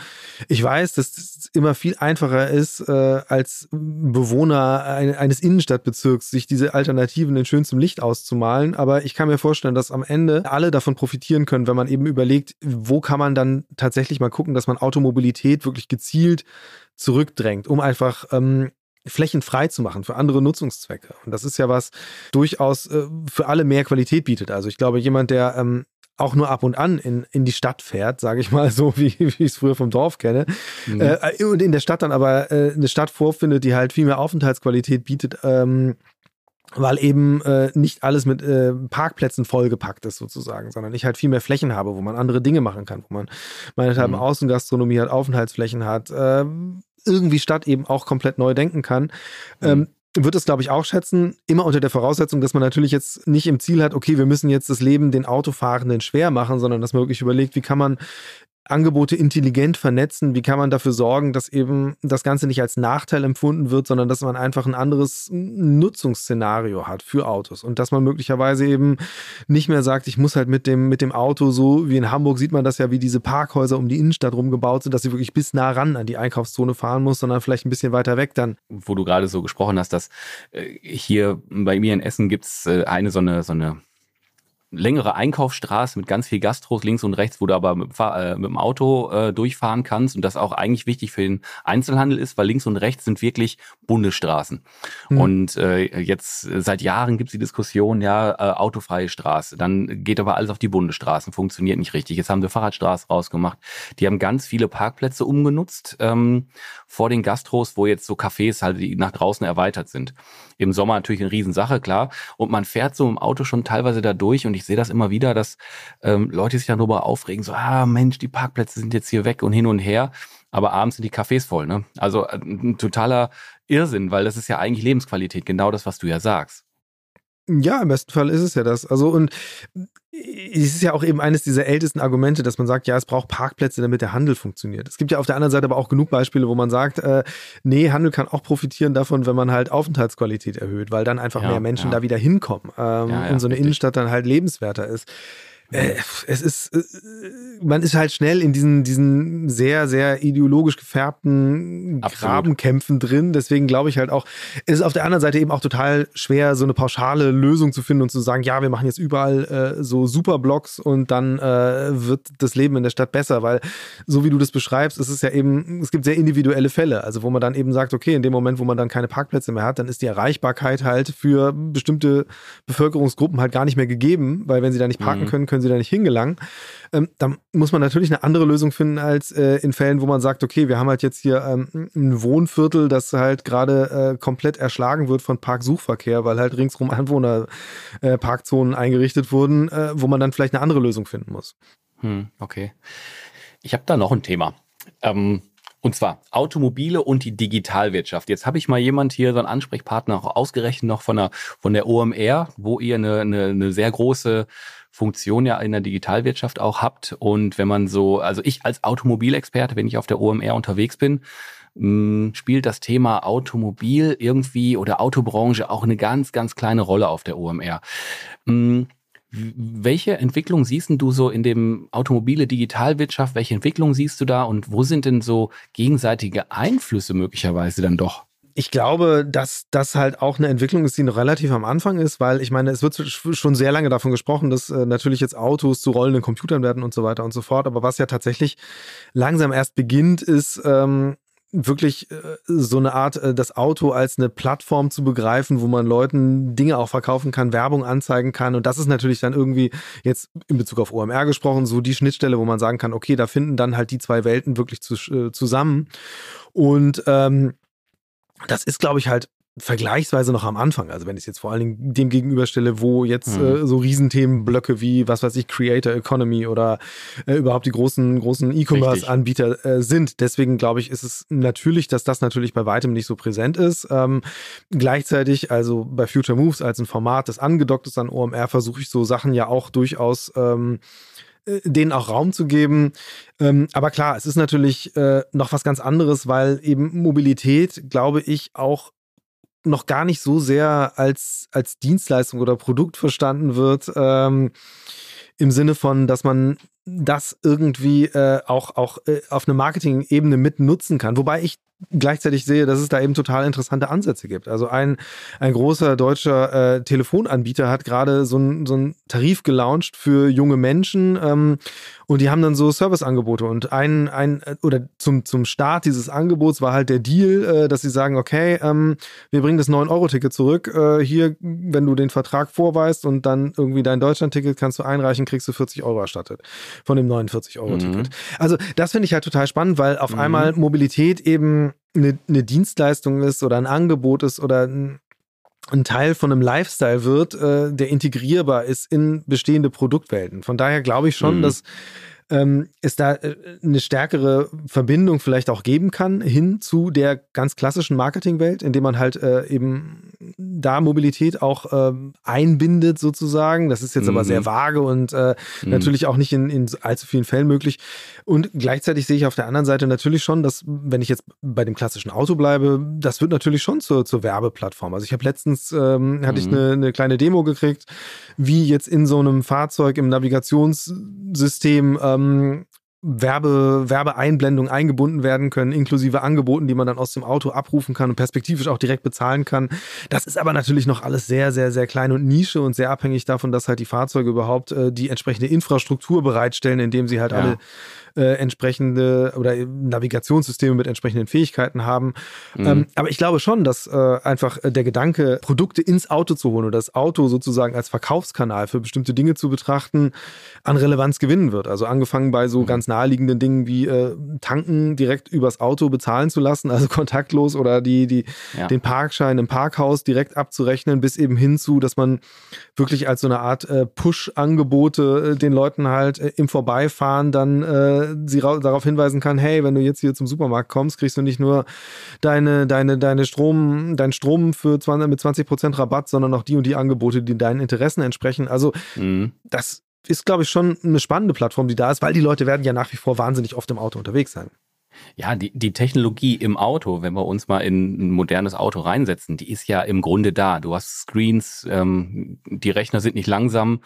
ich weiß, dass es immer viel einfacher ist, äh, als Bewohner ein, eines Innenstadtbezirks sich diese Alternativen in schönstem Licht auszumalen. Aber ich kann mir vorstellen, dass am Ende alle davon profitieren können, wenn man eben überlegt, wo kann man dann tatsächlich mal gucken, dass man Automobilität wirklich gezielt zurückdrängt, um einfach ähm, Flächen frei zu machen für andere Nutzungszwecke. Und das ist ja was durchaus äh, für alle mehr Qualität bietet. Also ich glaube, jemand, der ähm, auch nur ab und an in, in die Stadt fährt, sage ich mal [laughs] so, wie, wie ich es früher vom Dorf kenne, mhm. äh, und in der Stadt dann aber äh, eine Stadt vorfindet, die halt viel mehr Aufenthaltsqualität bietet, ähm, weil eben äh, nicht alles mit äh, Parkplätzen vollgepackt ist sozusagen, sondern ich halt viel mehr Flächen habe, wo man andere Dinge machen kann, wo man meinethalben mhm. Außengastronomie hat, Aufenthaltsflächen hat, äh, irgendwie Stadt eben auch komplett neu denken kann. Mhm. Ähm, wird es, glaube ich, auch schätzen, immer unter der Voraussetzung, dass man natürlich jetzt nicht im Ziel hat, okay, wir müssen jetzt das Leben den Autofahrenden schwer machen, sondern dass man wirklich überlegt, wie kann man Angebote intelligent vernetzen? Wie kann man dafür sorgen, dass eben das Ganze nicht als Nachteil empfunden wird, sondern dass man einfach ein anderes Nutzungsszenario hat für Autos und dass man möglicherweise eben nicht mehr sagt, ich muss halt mit dem, mit dem Auto so, wie in Hamburg sieht man das ja, wie diese Parkhäuser um die Innenstadt rumgebaut sind, dass sie wirklich bis nah ran an die Einkaufszone fahren muss, sondern vielleicht ein bisschen weiter weg dann. Wo du gerade so gesprochen hast, dass äh, hier bei mir in Essen gibt's äh, eine so eine, so eine längere Einkaufsstraße mit ganz viel Gastros links und rechts, wo du aber mit, äh, mit dem Auto äh, durchfahren kannst und das auch eigentlich wichtig für den Einzelhandel ist, weil links und rechts sind wirklich Bundesstraßen. Mhm. Und äh, jetzt seit Jahren gibt es die Diskussion, ja, äh, autofreie Straße. Dann geht aber alles auf die Bundesstraßen, funktioniert nicht richtig. Jetzt haben sie Fahrradstraße rausgemacht. Die haben ganz viele Parkplätze umgenutzt ähm, vor den Gastros, wo jetzt so Cafés halt die nach draußen erweitert sind. Im Sommer natürlich eine Riesensache, klar. Und man fährt so im Auto schon teilweise da durch und ich sehe das immer wieder, dass ähm, Leute sich darüber aufregen, so, ah Mensch, die Parkplätze sind jetzt hier weg und hin und her. Aber abends sind die Cafés voll, ne? Also äh, ein totaler Irrsinn, weil das ist ja eigentlich Lebensqualität, genau das, was du ja sagst. Ja, im besten Fall ist es ja das. Also, und es ist ja auch eben eines dieser ältesten Argumente, dass man sagt, ja, es braucht Parkplätze, damit der Handel funktioniert. Es gibt ja auf der anderen Seite aber auch genug Beispiele, wo man sagt, äh, nee, Handel kann auch profitieren davon, wenn man halt Aufenthaltsqualität erhöht, weil dann einfach ja, mehr Menschen ja. da wieder hinkommen ähm, ja, und so eine richtig. Innenstadt dann halt lebenswerter ist. Äh, es ist, äh, man ist halt schnell in diesen, diesen sehr, sehr ideologisch gefärbten Absolut. Grabenkämpfen drin. Deswegen glaube ich halt auch, es ist auf der anderen Seite eben auch total schwer, so eine pauschale Lösung zu finden und zu sagen, ja, wir machen jetzt überall äh, so Superblocks und dann äh, wird das Leben in der Stadt besser, weil so wie du das beschreibst, ist es ja eben, es gibt sehr individuelle Fälle, also wo man dann eben sagt, okay, in dem Moment, wo man dann keine Parkplätze mehr hat, dann ist die Erreichbarkeit halt für bestimmte Bevölkerungsgruppen halt gar nicht mehr gegeben, weil wenn sie da nicht parken mhm. können, können sie da nicht hingelangen. Ähm, dann muss man natürlich eine andere Lösung finden als äh, in Fällen, wo man sagt, okay, wir haben halt jetzt hier ähm, ein Wohnviertel, das halt gerade äh, komplett erschlagen wird von Parksuchverkehr, weil halt ringsrum Anwohnerparkzonen äh, eingerichtet wurden, äh, wo man dann vielleicht eine andere Lösung finden muss. Hm, okay. Ich habe da noch ein Thema. Ähm und zwar Automobile und die Digitalwirtschaft. Jetzt habe ich mal jemand hier, so einen Ansprechpartner auch ausgerechnet noch von der, von der OMR, wo ihr eine, eine, eine sehr große Funktion ja in der Digitalwirtschaft auch habt. Und wenn man so, also ich als Automobilexperte, wenn ich auf der OMR unterwegs bin, mh, spielt das Thema Automobil irgendwie oder Autobranche auch eine ganz, ganz kleine Rolle auf der OMR. Mh, welche Entwicklung siehst du so in dem automobile Digitalwirtschaft? Welche Entwicklung siehst du da und wo sind denn so gegenseitige Einflüsse möglicherweise dann doch? Ich glaube, dass das halt auch eine Entwicklung ist, die noch relativ am Anfang ist, weil ich meine, es wird schon sehr lange davon gesprochen, dass äh, natürlich jetzt Autos zu rollenden Computern werden und so weiter und so fort. Aber was ja tatsächlich langsam erst beginnt, ist ähm, wirklich äh, so eine Art, äh, das Auto als eine Plattform zu begreifen, wo man Leuten Dinge auch verkaufen kann, Werbung anzeigen kann. Und das ist natürlich dann irgendwie jetzt in Bezug auf OMR gesprochen, so die Schnittstelle, wo man sagen kann, okay, da finden dann halt die zwei Welten wirklich zu, äh, zusammen. Und ähm, das ist, glaube ich, halt vergleichsweise noch am Anfang. Also wenn ich es jetzt vor allen Dingen dem gegenüberstelle, wo jetzt mhm. äh, so Riesenthemenblöcke wie, was weiß ich, Creator Economy oder äh, überhaupt die großen, großen E-Commerce-Anbieter äh, sind. Deswegen glaube ich, ist es natürlich, dass das natürlich bei weitem nicht so präsent ist. Ähm, gleichzeitig, also bei Future Moves als ein Format, das angedockt ist an OMR, versuche ich so Sachen ja auch durchaus ähm, äh, denen auch Raum zu geben. Ähm, aber klar, es ist natürlich äh, noch was ganz anderes, weil eben Mobilität, glaube ich, auch noch gar nicht so sehr als, als Dienstleistung oder Produkt verstanden wird. Ähm, Im Sinne von, dass man das irgendwie äh, auch, auch äh, auf einer Marketing-Ebene mit nutzen kann. Wobei ich gleichzeitig sehe, dass es da eben total interessante Ansätze gibt. Also ein, ein großer deutscher äh, Telefonanbieter hat gerade so einen so Tarif gelauncht für junge Menschen ähm, und die haben dann so Serviceangebote und ein, ein oder zum, zum Start dieses Angebots war halt der Deal, äh, dass sie sagen, okay, ähm, wir bringen das 9-Euro-Ticket zurück. Äh, hier, wenn du den Vertrag vorweist und dann irgendwie dein Deutschland-Ticket kannst du einreichen, kriegst du 40 Euro erstattet von dem 49-Euro-Ticket. Mhm. Also das finde ich halt total spannend, weil auf mhm. einmal Mobilität eben eine, eine Dienstleistung ist oder ein Angebot ist oder ein, ein Teil von einem Lifestyle wird, äh, der integrierbar ist in bestehende Produktwelten. Von daher glaube ich schon, mhm. dass ähm, es da äh, eine stärkere Verbindung vielleicht auch geben kann hin zu der ganz klassischen Marketingwelt, indem man halt äh, eben da Mobilität auch äh, einbindet sozusagen. Das ist jetzt mhm. aber sehr mhm. vage und äh, mhm. natürlich auch nicht in, in allzu vielen Fällen möglich. Und gleichzeitig sehe ich auf der anderen Seite natürlich schon, dass, wenn ich jetzt bei dem klassischen Auto bleibe, das wird natürlich schon zur, zur Werbeplattform. Also ich habe letztens, ähm, hatte mhm. ich eine, eine kleine Demo gekriegt, wie jetzt in so einem Fahrzeug im Navigationssystem ähm, Werbe, Werbeeinblendungen eingebunden werden können, inklusive Angeboten, die man dann aus dem Auto abrufen kann und perspektivisch auch direkt bezahlen kann. Das ist aber natürlich noch alles sehr, sehr, sehr klein und Nische und sehr abhängig davon, dass halt die Fahrzeuge überhaupt äh, die entsprechende Infrastruktur bereitstellen, indem sie halt ja. alle äh, entsprechende oder Navigationssysteme mit entsprechenden Fähigkeiten haben. Mhm. Ähm, aber ich glaube schon, dass äh, einfach der Gedanke, Produkte ins Auto zu holen oder das Auto sozusagen als Verkaufskanal für bestimmte Dinge zu betrachten, an Relevanz gewinnen wird. Also angefangen bei so mhm. ganz naheliegenden Dingen wie äh, Tanken direkt übers Auto bezahlen zu lassen, also [laughs] kontaktlos oder die, die, ja. den Parkschein im Parkhaus direkt abzurechnen, bis eben hinzu, dass man wirklich als so eine Art äh, Push-Angebote äh, den Leuten halt äh, im Vorbeifahren dann äh, sie darauf hinweisen kann, hey, wenn du jetzt hier zum Supermarkt kommst, kriegst du nicht nur deine, deine, deine Strom, dein Strom für 20, mit 20% Rabatt, sondern auch die und die Angebote, die deinen Interessen entsprechen. Also mhm. das ist, glaube ich, schon eine spannende Plattform, die da ist, weil die Leute werden ja nach wie vor wahnsinnig oft im Auto unterwegs sein. Ja, die, die Technologie im Auto, wenn wir uns mal in ein modernes Auto reinsetzen, die ist ja im Grunde da. Du hast Screens, ähm, die Rechner sind nicht langsam,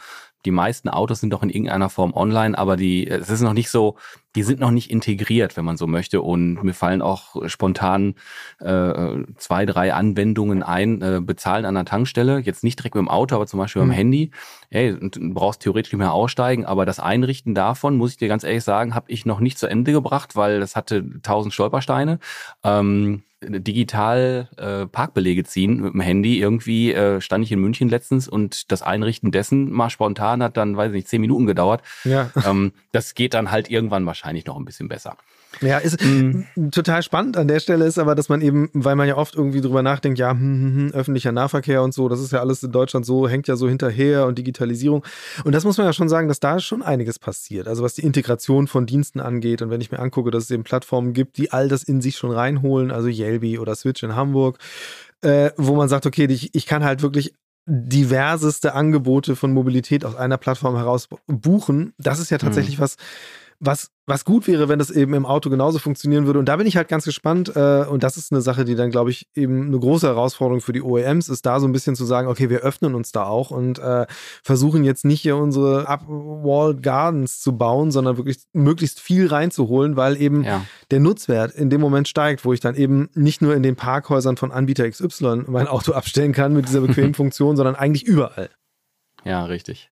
die meisten Autos sind doch in irgendeiner Form online, aber die, es ist noch nicht so, die sind noch nicht integriert, wenn man so möchte. Und mir fallen auch spontan äh, zwei, drei Anwendungen ein, äh, bezahlen an der Tankstelle, jetzt nicht direkt mit dem Auto, aber zum Beispiel mhm. am Handy. Hey, du brauchst theoretisch nicht mehr aussteigen, aber das Einrichten davon, muss ich dir ganz ehrlich sagen, habe ich noch nicht zu Ende gebracht, weil das hatte tausend Stolpersteine. Ähm, digital äh, Parkbelege ziehen mit dem Handy. Irgendwie äh, stand ich in München letztens und das Einrichten dessen mal spontan hat dann, weiß ich nicht, zehn Minuten gedauert. Ja. Ähm, das geht dann halt irgendwann wahrscheinlich noch ein bisschen besser. Ja, ist mhm. total spannend an der Stelle ist aber, dass man eben, weil man ja oft irgendwie drüber nachdenkt, ja, hm, hm, hm, öffentlicher Nahverkehr und so, das ist ja alles in Deutschland so, hängt ja so hinterher und Digitalisierung. Und das muss man ja schon sagen, dass da schon einiges passiert. Also was die Integration von Diensten angeht und wenn ich mir angucke, dass es eben Plattformen gibt, die all das in sich schon reinholen, also Yelby oder Switch in Hamburg, äh, wo man sagt, okay, ich, ich kann halt wirklich diverseste Angebote von Mobilität aus einer Plattform heraus buchen. Das ist ja tatsächlich mhm. was, was, was gut wäre, wenn das eben im Auto genauso funktionieren würde. Und da bin ich halt ganz gespannt. Äh, und das ist eine Sache, die dann, glaube ich, eben eine große Herausforderung für die OEMs ist, da so ein bisschen zu sagen, okay, wir öffnen uns da auch und äh, versuchen jetzt nicht hier unsere Upwalled Gardens zu bauen, sondern wirklich möglichst viel reinzuholen, weil eben ja. der Nutzwert in dem Moment steigt, wo ich dann eben nicht nur in den Parkhäusern von Anbieter XY mein Auto abstellen kann mit dieser bequemen [laughs] Funktion, sondern eigentlich überall. Ja, richtig.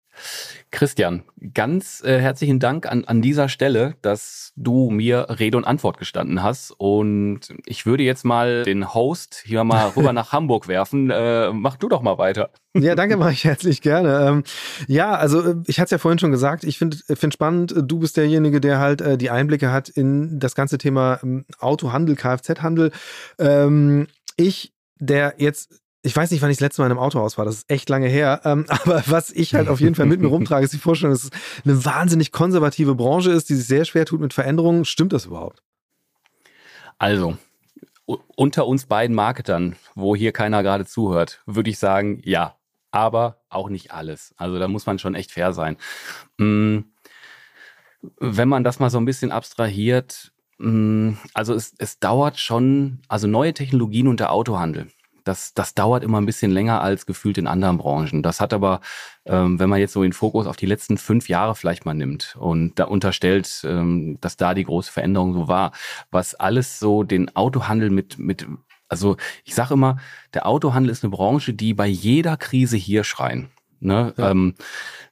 Christian, ganz äh, herzlichen Dank an, an dieser Stelle, dass du mir Rede und Antwort gestanden hast. Und ich würde jetzt mal den Host hier mal [laughs] rüber nach Hamburg werfen. Äh, mach du doch mal weiter. Ja, danke, mache ich herzlich gerne. Ähm, ja, also äh, ich hatte es ja vorhin schon gesagt, ich finde find spannend, du bist derjenige, der halt äh, die Einblicke hat in das ganze Thema ähm, Autohandel, Kfz-Handel. Ähm, ich der jetzt ich weiß nicht, wann ich das letzte Mal in einem Autohaus war, das ist echt lange her. Ähm, [laughs] aber was ich halt auf jeden Fall mit mir rumtrage, ist die Vorstellung, dass es eine wahnsinnig konservative Branche ist, die sich sehr schwer tut mit Veränderungen. Stimmt das überhaupt? Also, unter uns beiden Marketern, wo hier keiner gerade zuhört, würde ich sagen, ja. Aber auch nicht alles. Also da muss man schon echt fair sein. Hm Wenn man das mal so ein bisschen abstrahiert, mm, also es, es dauert schon, also neue Technologien und der Autohandel das, das dauert immer ein bisschen länger als gefühlt in anderen Branchen. Das hat aber, ähm, wenn man jetzt so den Fokus auf die letzten fünf Jahre vielleicht mal nimmt und da unterstellt, ähm, dass da die große Veränderung so war, was alles so den Autohandel mit, mit also ich sage immer, der Autohandel ist eine Branche, die bei jeder Krise hier schreien. Ne? Ja. Ähm,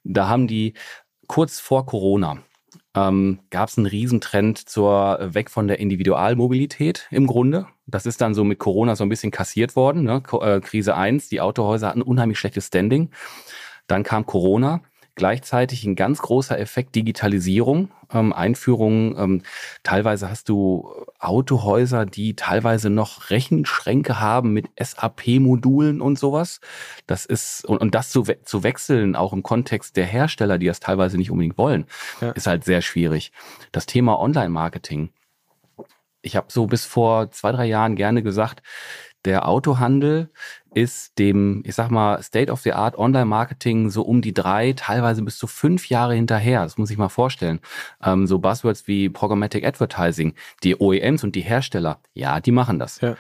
da haben die kurz vor Corona ähm, gab es einen Riesentrend zur weg von der Individualmobilität im Grunde. Das ist dann so mit Corona so ein bisschen kassiert worden. Ne? Äh, Krise 1, die Autohäuser hatten unheimlich schlechtes Standing. Dann kam Corona Gleichzeitig ein ganz großer Effekt Digitalisierung, ähm, Einführung. Ähm, teilweise hast du Autohäuser, die teilweise noch Rechenschränke haben mit SAP-Modulen und sowas. Das ist, und, und das zu, we zu wechseln, auch im Kontext der Hersteller, die das teilweise nicht unbedingt wollen, ja. ist halt sehr schwierig. Das Thema Online-Marketing. Ich habe so bis vor zwei, drei Jahren gerne gesagt, der Autohandel ist dem, ich sag mal, State-of-the-Art Online-Marketing so um die drei, teilweise bis zu fünf Jahre hinterher. Das muss ich mal vorstellen. Ähm, so Buzzwords wie Programmatic Advertising, die OEMs und die Hersteller, ja, die machen das. Ja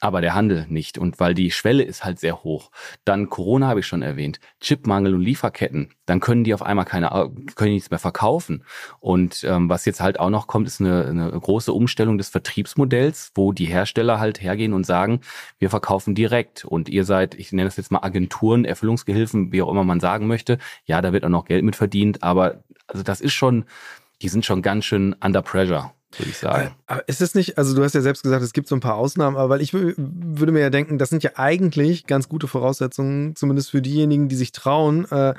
aber der Handel nicht. Und weil die Schwelle ist halt sehr hoch. Dann Corona habe ich schon erwähnt, Chipmangel und Lieferketten. Dann können die auf einmal keine, können nichts mehr verkaufen. Und ähm, was jetzt halt auch noch kommt, ist eine, eine große Umstellung des Vertriebsmodells, wo die Hersteller halt hergehen und sagen, wir verkaufen direkt. Und ihr seid, ich nenne das jetzt mal Agenturen, Erfüllungsgehilfen, wie auch immer man sagen möchte. Ja, da wird auch noch Geld mit verdient, aber also das ist schon, die sind schon ganz schön under pressure würde ich sagen. Aber ist es nicht, also du hast ja selbst gesagt, es gibt so ein paar Ausnahmen, aber weil ich würde mir ja denken, das sind ja eigentlich ganz gute Voraussetzungen, zumindest für diejenigen, die sich trauen, äh,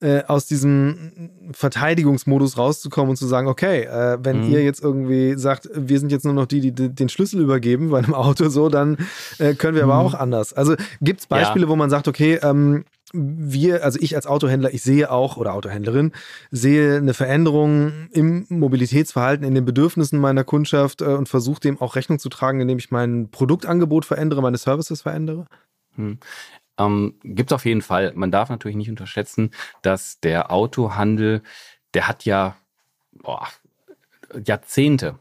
äh, aus diesem Verteidigungsmodus rauszukommen und zu sagen, okay, äh, wenn mhm. ihr jetzt irgendwie sagt, wir sind jetzt nur noch die, die, die den Schlüssel übergeben bei einem [laughs] Auto, so, dann äh, können wir mhm. aber auch anders. Also gibt es Beispiele, ja. wo man sagt, okay, ähm, wir, also ich als Autohändler, ich sehe auch, oder Autohändlerin, sehe eine Veränderung im Mobilitätsverhalten, in den Bedürfnissen meiner Kundschaft äh, und versuche dem auch Rechnung zu tragen, indem ich mein Produktangebot verändere, meine Services verändere? Hm. Ähm, Gibt es auf jeden Fall. Man darf natürlich nicht unterschätzen, dass der Autohandel, der hat ja boah, Jahrzehnte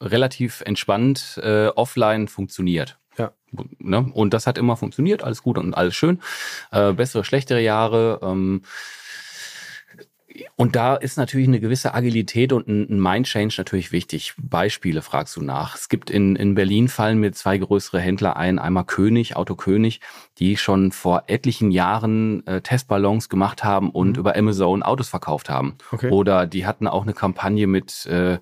relativ entspannt äh, offline funktioniert. Ja. Ne? Und das hat immer funktioniert, alles gut und alles schön. Äh, bessere, schlechtere Jahre. Ähm, und da ist natürlich eine gewisse Agilität und ein Mind-Change natürlich wichtig. Beispiele fragst du nach. Es gibt in, in Berlin fallen mir zwei größere Händler ein. Einmal König, Auto König, die schon vor etlichen Jahren äh, Testballons gemacht haben und mhm. über Amazon Autos verkauft haben. Okay. Oder die hatten auch eine Kampagne mit äh,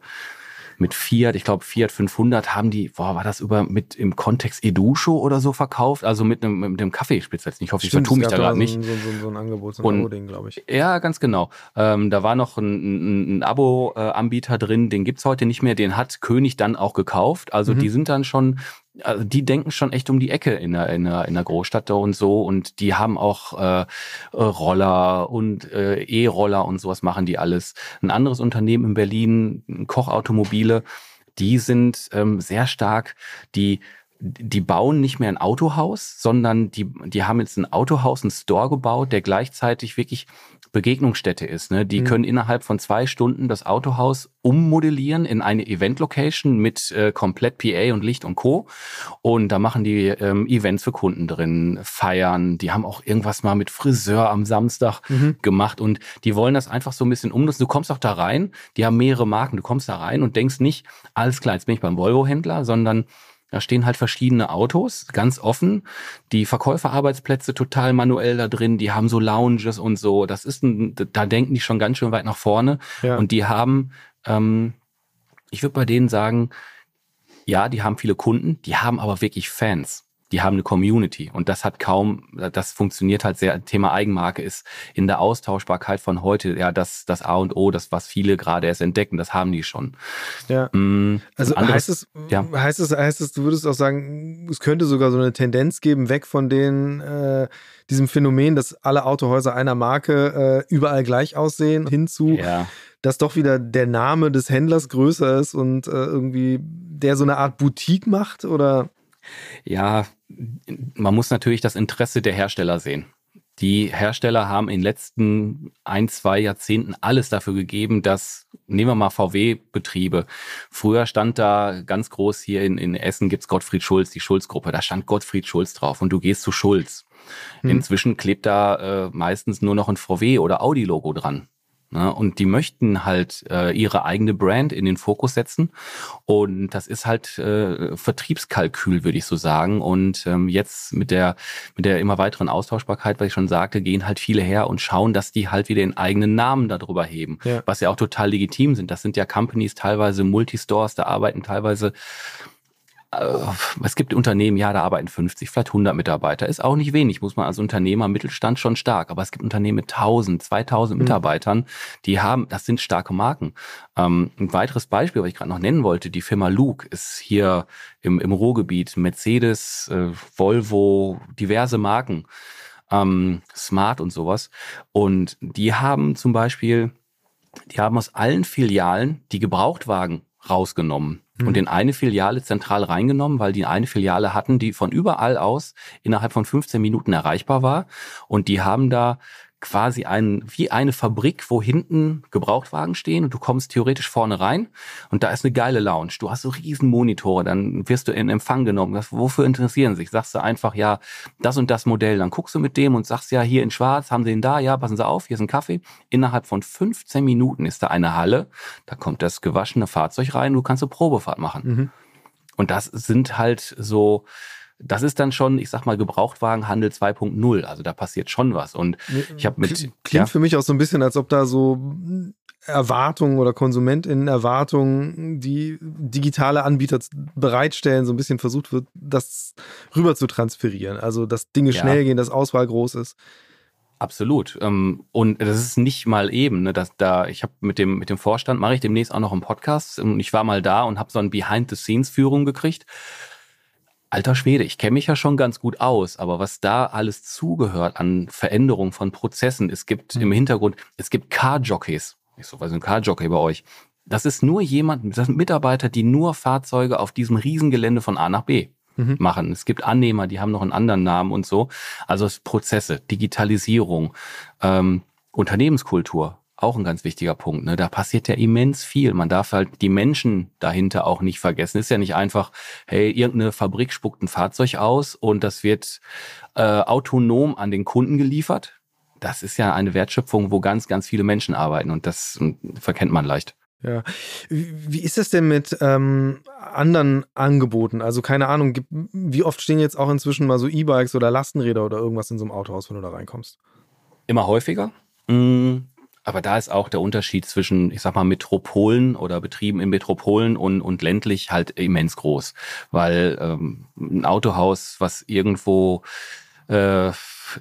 mit Fiat, ich glaube Fiat 500 haben die, boah, war das über mit im Kontext Edusho oder so verkauft, also mit einem mit dem Kaffeespezialisten. Ich hoffe, ich vertue mich da gerade nicht. So, so, so, ein Angebot, so ein Abo-Ding, glaube ich. Ja, ganz genau. Ähm, da war noch ein, ein, ein Abo-Anbieter drin, den gibt's heute nicht mehr, den hat König dann auch gekauft. Also mhm. die sind dann schon also die denken schon echt um die Ecke in der, in der, in der Großstadt da und so und die haben auch äh, Roller und äh, E-Roller und sowas machen die alles. Ein anderes Unternehmen in Berlin, Kochautomobile, die sind ähm, sehr stark, die die bauen nicht mehr ein Autohaus, sondern die, die haben jetzt ein Autohaus, ein Store gebaut, der gleichzeitig wirklich Begegnungsstätte ist. Ne? Die mhm. können innerhalb von zwei Stunden das Autohaus ummodellieren in eine Event-Location mit äh, komplett PA und Licht und Co. Und da machen die ähm, Events für Kunden drin, feiern. Die haben auch irgendwas mal mit Friseur am Samstag mhm. gemacht und die wollen das einfach so ein bisschen umnutzen. Du kommst auch da rein, die haben mehrere Marken, du kommst da rein und denkst nicht, alles klar, jetzt bin ich beim Volvo-Händler, sondern da stehen halt verschiedene Autos, ganz offen. Die Verkäuferarbeitsplätze total manuell da drin. Die haben so Lounges und so. Das ist ein, da denken die schon ganz schön weit nach vorne. Ja. Und die haben, ähm, ich würde bei denen sagen, ja, die haben viele Kunden, die haben aber wirklich Fans die haben eine Community und das hat kaum, das funktioniert halt sehr, Thema Eigenmarke ist in der Austauschbarkeit von heute ja das, das A und O, das was viele gerade erst entdecken, das haben die schon. Ja. Mhm, also anderes, heißt es, ja. heißt es, heißt es, du würdest auch sagen, es könnte sogar so eine Tendenz geben, weg von den, äh, diesem Phänomen, dass alle Autohäuser einer Marke äh, überall gleich aussehen, hinzu, ja. dass doch wieder der Name des Händlers größer ist und äh, irgendwie der so eine Art Boutique macht oder? Ja, man muss natürlich das Interesse der Hersteller sehen. Die Hersteller haben in den letzten ein, zwei Jahrzehnten alles dafür gegeben, dass, nehmen wir mal VW-Betriebe. Früher stand da ganz groß hier in, in Essen gibt's Gottfried Schulz, die Schulz-Gruppe. Da stand Gottfried Schulz drauf und du gehst zu Schulz. Hm. Inzwischen klebt da äh, meistens nur noch ein VW- oder Audi-Logo dran. Ne? Und die möchten halt äh, ihre eigene Brand in den Fokus setzen. Und das ist halt äh, Vertriebskalkül, würde ich so sagen. Und ähm, jetzt mit der, mit der immer weiteren Austauschbarkeit, was ich schon sagte, gehen halt viele her und schauen, dass die halt wieder den eigenen Namen darüber heben. Ja. Was ja auch total legitim sind. Das sind ja Companies, teilweise Multistores, da arbeiten teilweise es gibt Unternehmen, ja, da arbeiten 50, vielleicht 100 Mitarbeiter. Ist auch nicht wenig, muss man als Unternehmer, Mittelstand schon stark. Aber es gibt Unternehmen mit 1000, 2000 mhm. Mitarbeitern, die haben, das sind starke Marken. Ähm, ein weiteres Beispiel, was ich gerade noch nennen wollte, die Firma Luke ist hier im, im Ruhrgebiet. Mercedes, äh, Volvo, diverse Marken, ähm, Smart und sowas. Und die haben zum Beispiel, die haben aus allen Filialen die Gebrauchtwagen rausgenommen und in eine Filiale zentral reingenommen, weil die eine Filiale hatten, die von überall aus innerhalb von 15 Minuten erreichbar war. Und die haben da quasi ein, wie eine Fabrik, wo hinten Gebrauchtwagen stehen und du kommst theoretisch vorne rein und da ist eine geile Lounge. Du hast so riesen Monitore, dann wirst du in Empfang genommen. Das, wofür interessieren sich? Sagst du einfach, ja, das und das Modell. Dann guckst du mit dem und sagst, ja, hier in schwarz, haben sie den da? Ja, passen Sie auf, hier ist ein Kaffee. Innerhalb von 15 Minuten ist da eine Halle, da kommt das gewaschene Fahrzeug rein, du kannst eine Probefahrt machen. Mhm. Und das sind halt so, das ist dann schon, ich sag mal, Gebrauchtwagenhandel 2.0. Also da passiert schon was. Und ich habe mit. Klingt ja, für mich auch so ein bisschen, als ob da so Erwartungen oder KonsumentInnen-Erwartungen, die digitale Anbieter bereitstellen, so ein bisschen versucht wird, das rüber zu transferieren. Also, dass Dinge ja. schnell gehen, dass Auswahl groß ist. Absolut. Ähm, und das ist nicht mal eben, ne, dass da, ich habe mit dem, mit dem Vorstand, mache ich demnächst auch noch einen Podcast und ich war mal da und habe so ein Behind-the-Scenes-Führung gekriegt Alter Schwede, ich kenne mich ja schon ganz gut aus, aber was da alles zugehört an Veränderungen von Prozessen, es gibt mhm. im Hintergrund, es gibt Car-Jockeys. Ich so, was ist ein Car-Jockey bei euch? Das ist nur jemand, das sind Mitarbeiter, die nur Fahrzeuge auf diesem Riesengelände von A nach B mhm. machen. Es gibt Annehmer, die haben noch einen anderen Namen und so. Also Prozesse, Digitalisierung, ähm, Unternehmenskultur, auch ein ganz wichtiger Punkt. Ne? Da passiert ja immens viel. Man darf halt die Menschen dahinter auch nicht vergessen. Ist ja nicht einfach, hey, irgendeine Fabrik spuckt ein Fahrzeug aus und das wird äh, autonom an den Kunden geliefert. Das ist ja eine Wertschöpfung, wo ganz, ganz viele Menschen arbeiten und das hm, verkennt man leicht. Ja. Wie ist das denn mit ähm, anderen Angeboten? Also keine Ahnung, wie oft stehen jetzt auch inzwischen mal so E-Bikes oder Lastenräder oder irgendwas in so einem Autohaus, wenn du da reinkommst? Immer häufiger. Mmh aber da ist auch der Unterschied zwischen, ich sag mal, Metropolen oder Betrieben in Metropolen und, und ländlich halt immens groß. Weil ähm, ein Autohaus, was irgendwo äh,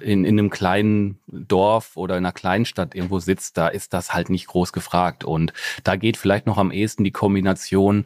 in, in einem kleinen Dorf oder in einer kleinen Stadt irgendwo sitzt, da ist das halt nicht groß gefragt. Und da geht vielleicht noch am ehesten die Kombination,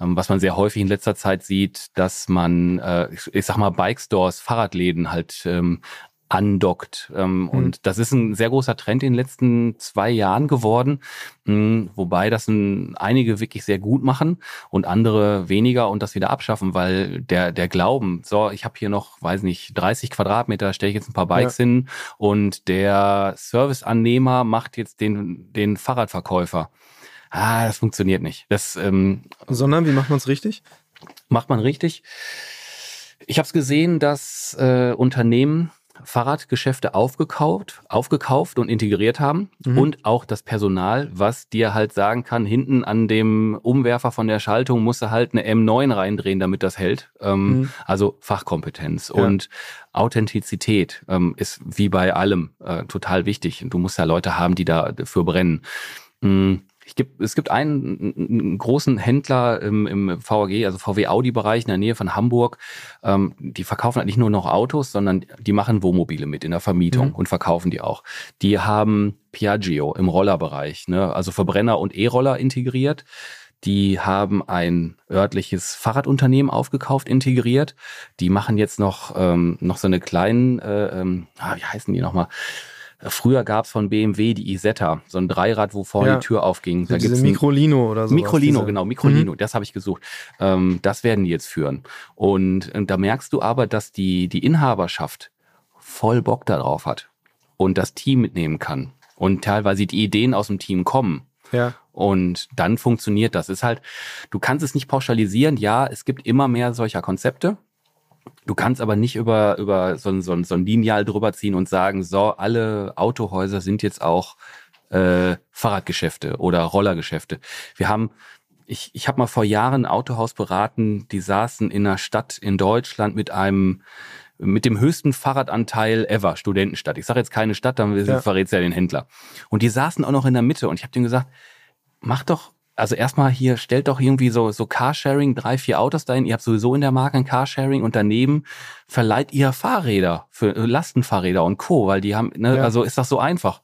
ähm, was man sehr häufig in letzter Zeit sieht, dass man, äh, ich sag mal, Bike Stores, Fahrradläden halt ähm, andockt. Ähm, mhm. Und das ist ein sehr großer Trend in den letzten zwei Jahren geworden, hm, wobei das ein, einige wirklich sehr gut machen und andere weniger und das wieder abschaffen, weil der, der Glauben, so, ich habe hier noch, weiß nicht, 30 Quadratmeter, stelle ich jetzt ein paar Bikes ja. hin und der Serviceannehmer macht jetzt den, den Fahrradverkäufer. Ah, das funktioniert nicht. Das, ähm, Sondern wie macht man es richtig? Macht man richtig. Ich habe es gesehen, dass äh, Unternehmen Fahrradgeschäfte aufgekauft, aufgekauft und integriert haben mhm. und auch das Personal, was dir halt sagen kann, hinten an dem Umwerfer von der Schaltung musst du halt eine M9 reindrehen, damit das hält. Ähm, mhm. Also Fachkompetenz ja. und Authentizität ähm, ist wie bei allem äh, total wichtig. Du musst ja Leute haben, die dafür brennen. Mhm. Ich gibt, es gibt einen, einen großen Händler im, im VAG, also VW Audi-Bereich in der Nähe von Hamburg. Ähm, die verkaufen halt nicht nur noch Autos, sondern die machen Wohnmobile mit in der Vermietung mhm. und verkaufen die auch. Die haben Piaggio im Rollerbereich, ne? also Verbrenner und E-Roller integriert. Die haben ein örtliches Fahrradunternehmen aufgekauft, integriert. Die machen jetzt noch, ähm, noch so eine kleinen, äh, ähm, ah, wie heißen die nochmal? Früher gab es von BMW die Isetta, so ein Dreirad, wo vorne ja. die Tür aufging. Da gibt's Microlino oder so. Microlino, genau, Microlino, mhm. das habe ich gesucht. Ähm, das werden die jetzt führen. Und, und da merkst du aber, dass die, die Inhaberschaft voll Bock darauf hat. und das Team mitnehmen kann und teilweise die Ideen aus dem Team kommen. Ja. Und dann funktioniert das. Ist halt, du kannst es nicht pauschalisieren. Ja, es gibt immer mehr solcher Konzepte. Du kannst aber nicht über, über so, ein, so, ein, so ein Lineal drüber ziehen und sagen, so, alle Autohäuser sind jetzt auch äh, Fahrradgeschäfte oder Rollergeschäfte. Wir haben, ich, ich habe mal vor Jahren ein Autohaus beraten, die saßen in einer Stadt in Deutschland mit einem mit dem höchsten Fahrradanteil ever, Studentenstadt. Ich sage jetzt keine Stadt, dann ja. verrät's ja den Händler. Und die saßen auch noch in der Mitte und ich habe denen gesagt, mach doch, also erstmal hier, stellt doch irgendwie so, so Carsharing, drei, vier Autos dahin. Ihr habt sowieso in der Marke ein Carsharing und daneben verleiht ihr Fahrräder für äh, Lastenfahrräder und Co., weil die haben, ne, ja. also ist das so einfach.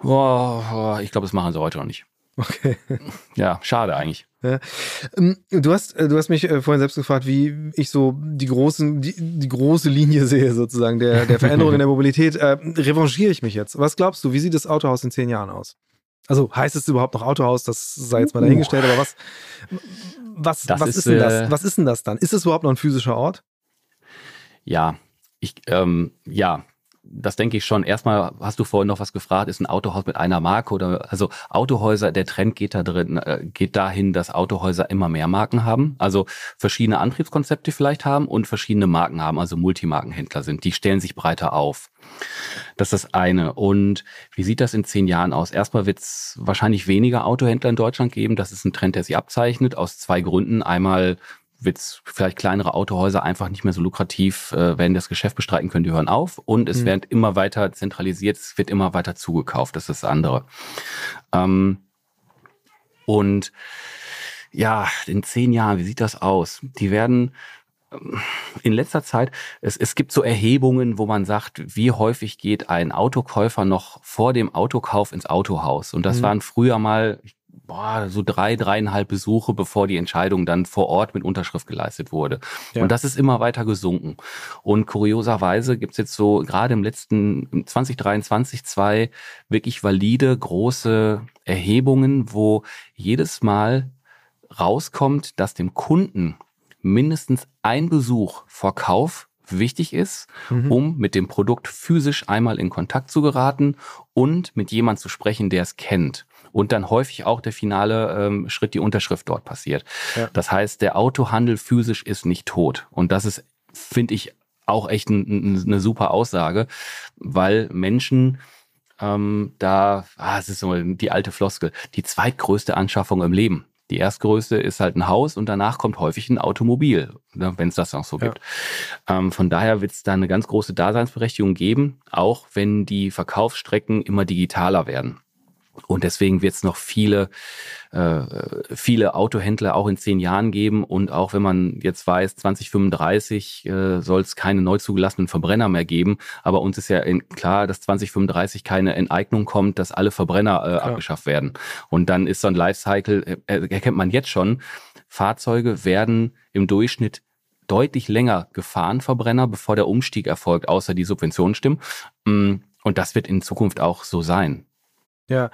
Boah, ich glaube, das machen sie heute noch nicht. Okay. [laughs] Ja, schade eigentlich. Ja. Ähm, du hast, äh, du hast mich äh, vorhin selbst gefragt, wie ich so die großen, die, die große Linie [laughs] sehe, sozusagen, der, der Veränderung in der [laughs] Mobilität. Äh, revanchiere ich mich jetzt? Was glaubst du, wie sieht das Autohaus in zehn Jahren aus? Also heißt es überhaupt noch Autohaus? Das sei jetzt mal dahingestellt, aber was, was, was ist, ist, denn das? Äh, was ist denn das dann? Ist es überhaupt noch ein physischer Ort? Ja, ich, ähm, ja, das denke ich schon. Erstmal hast du vorhin noch was gefragt, ist ein Autohaus mit einer Marke oder also Autohäuser, der Trend geht da drin, äh, geht dahin, dass Autohäuser immer mehr Marken haben, also verschiedene Antriebskonzepte vielleicht haben und verschiedene Marken haben, also Multimarkenhändler sind. Die stellen sich breiter auf. Das ist das eine. Und wie sieht das in zehn Jahren aus? Erstmal wird es wahrscheinlich weniger Autohändler in Deutschland geben. Das ist ein Trend, der sich abzeichnet, aus zwei Gründen. Einmal wird vielleicht kleinere Autohäuser einfach nicht mehr so lukrativ, äh, werden das Geschäft bestreiten können, die hören auf und es mhm. wird immer weiter zentralisiert, es wird immer weiter zugekauft, das ist das andere. Ähm, und ja, in zehn Jahren, wie sieht das aus? Die werden ähm, in letzter Zeit, es, es gibt so Erhebungen, wo man sagt, wie häufig geht ein Autokäufer noch vor dem Autokauf ins Autohaus. Und das mhm. waren früher mal, ich boah, so drei, dreieinhalb Besuche, bevor die Entscheidung dann vor Ort mit Unterschrift geleistet wurde. Ja. Und das ist immer weiter gesunken. Und kurioserweise gibt's jetzt so gerade im letzten 2023 zwei wirklich valide große Erhebungen, wo jedes Mal rauskommt, dass dem Kunden mindestens ein Besuch vor Kauf wichtig ist, mhm. um mit dem Produkt physisch einmal in Kontakt zu geraten und mit jemand zu sprechen, der es kennt und dann häufig auch der finale ähm, Schritt, die Unterschrift dort passiert. Ja. Das heißt, der Autohandel physisch ist nicht tot. Und das ist, finde ich, auch echt ein, eine super Aussage, weil Menschen ähm, da, ah, es ist so die alte Floskel, die zweitgrößte Anschaffung im Leben. Die erstgrößte ist halt ein Haus und danach kommt häufig ein Automobil, ne, wenn es das auch so gibt. Ähm, von daher wird es da eine ganz große Daseinsberechtigung geben, auch wenn die Verkaufsstrecken immer digitaler werden. Und deswegen wird es noch viele, äh, viele Autohändler auch in zehn Jahren geben. Und auch wenn man jetzt weiß, 2035 äh, soll es keine neu zugelassenen Verbrenner mehr geben. Aber uns ist ja in, klar, dass 2035 keine Enteignung kommt, dass alle Verbrenner äh, abgeschafft werden. Und dann ist so ein Lifecycle, äh, erkennt man jetzt schon, Fahrzeuge werden im Durchschnitt deutlich länger gefahren, Verbrenner, bevor der Umstieg erfolgt, außer die Subventionen stimmen. Mm, und das wird in Zukunft auch so sein. Ja,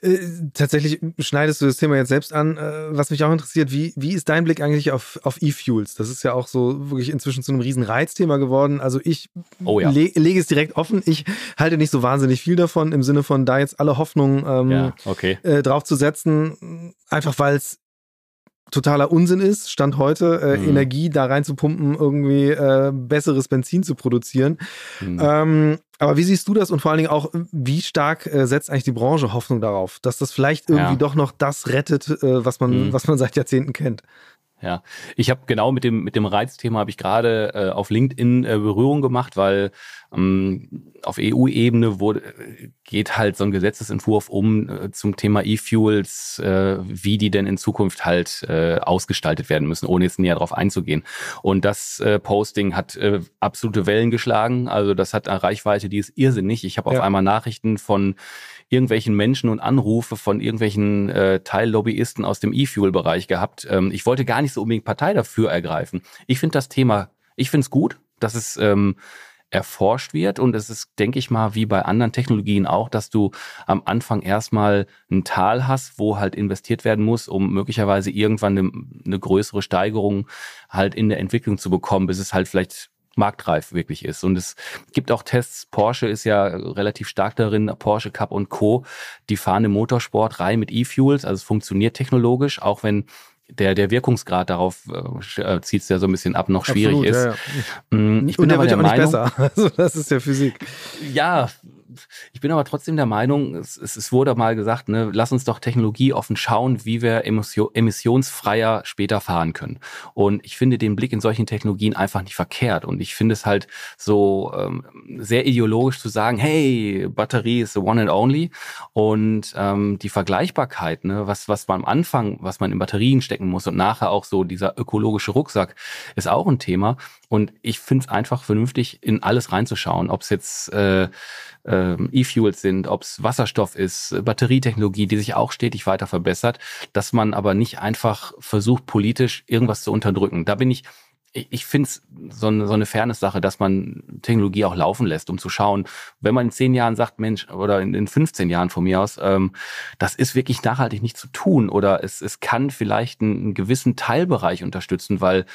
äh, tatsächlich schneidest du das Thema jetzt selbst an. Äh, was mich auch interessiert, wie, wie ist dein Blick eigentlich auf, auf E-Fuels? Das ist ja auch so wirklich inzwischen zu einem riesen Reizthema geworden. Also ich oh ja. le lege es direkt offen. Ich halte nicht so wahnsinnig viel davon, im Sinne von da jetzt alle Hoffnung ähm, ja, okay. äh, drauf zu setzen, einfach weil es totaler Unsinn ist, Stand heute, äh, mhm. Energie da rein zu pumpen, irgendwie äh, besseres Benzin zu produzieren. Mhm. Ähm, aber wie siehst du das und vor allen Dingen auch, wie stark äh, setzt eigentlich die Branche Hoffnung darauf, dass das vielleicht irgendwie ja. doch noch das rettet, äh, was, man, mhm. was man seit Jahrzehnten kennt? Ja, ich habe genau mit dem mit dem Reizthema habe ich gerade äh, auf LinkedIn äh, Berührung gemacht, weil ähm, auf EU-Ebene wurde geht halt so ein Gesetzesentwurf um äh, zum Thema E-Fuels, äh, wie die denn in Zukunft halt äh, ausgestaltet werden müssen, ohne jetzt näher darauf einzugehen. Und das äh, Posting hat äh, absolute Wellen geschlagen, also das hat eine Reichweite, die ist irrsinnig. Ich habe ja. auf einmal Nachrichten von irgendwelchen Menschen und Anrufe von irgendwelchen äh, Teillobbyisten aus dem E-Fuel-Bereich gehabt. Ähm, ich wollte gar nicht so unbedingt Partei dafür ergreifen. Ich finde das Thema, ich finde es gut, dass es ähm, erforscht wird und es ist, denke ich mal, wie bei anderen Technologien auch, dass du am Anfang erstmal ein Tal hast, wo halt investiert werden muss, um möglicherweise irgendwann eine, eine größere Steigerung halt in der Entwicklung zu bekommen, bis es halt vielleicht marktreif wirklich ist. Und es gibt auch Tests, Porsche ist ja relativ stark darin, Porsche Cup und Co., die fahren im Motorsport rein mit E-Fuels, also es funktioniert technologisch, auch wenn der, der Wirkungsgrad darauf äh, äh zieht es ja so ein bisschen ab, noch schwierig Absolut, ist. Ja, ja. Mm, ich bin und der wird ja auch nicht besser. [laughs] Also das ist ja Physik. Ja, ich bin aber trotzdem der Meinung, es, es wurde mal gesagt, ne, lass uns doch technologieoffen schauen, wie wir emissionsfreier später fahren können. Und ich finde den Blick in solchen Technologien einfach nicht verkehrt. Und ich finde es halt so ähm, sehr ideologisch zu sagen, hey, Batterie ist the one and only. Und ähm, die Vergleichbarkeit, ne, was, was man am Anfang, was man in Batterien stecken muss und nachher auch so dieser ökologische Rucksack, ist auch ein Thema. Und ich finde es einfach vernünftig, in alles reinzuschauen, ob es jetzt äh, äh, E-Fuels sind, ob es Wasserstoff ist, Batterietechnologie, die sich auch stetig weiter verbessert, dass man aber nicht einfach versucht, politisch irgendwas zu unterdrücken. Da bin ich ich, ich finde es so eine, so eine Fairness-Sache, dass man Technologie auch laufen lässt, um zu schauen, wenn man in zehn Jahren sagt, Mensch, oder in, in 15 Jahren von mir aus, ähm, das ist wirklich nachhaltig nicht zu tun oder es, es kann vielleicht einen, einen gewissen Teilbereich unterstützen, weil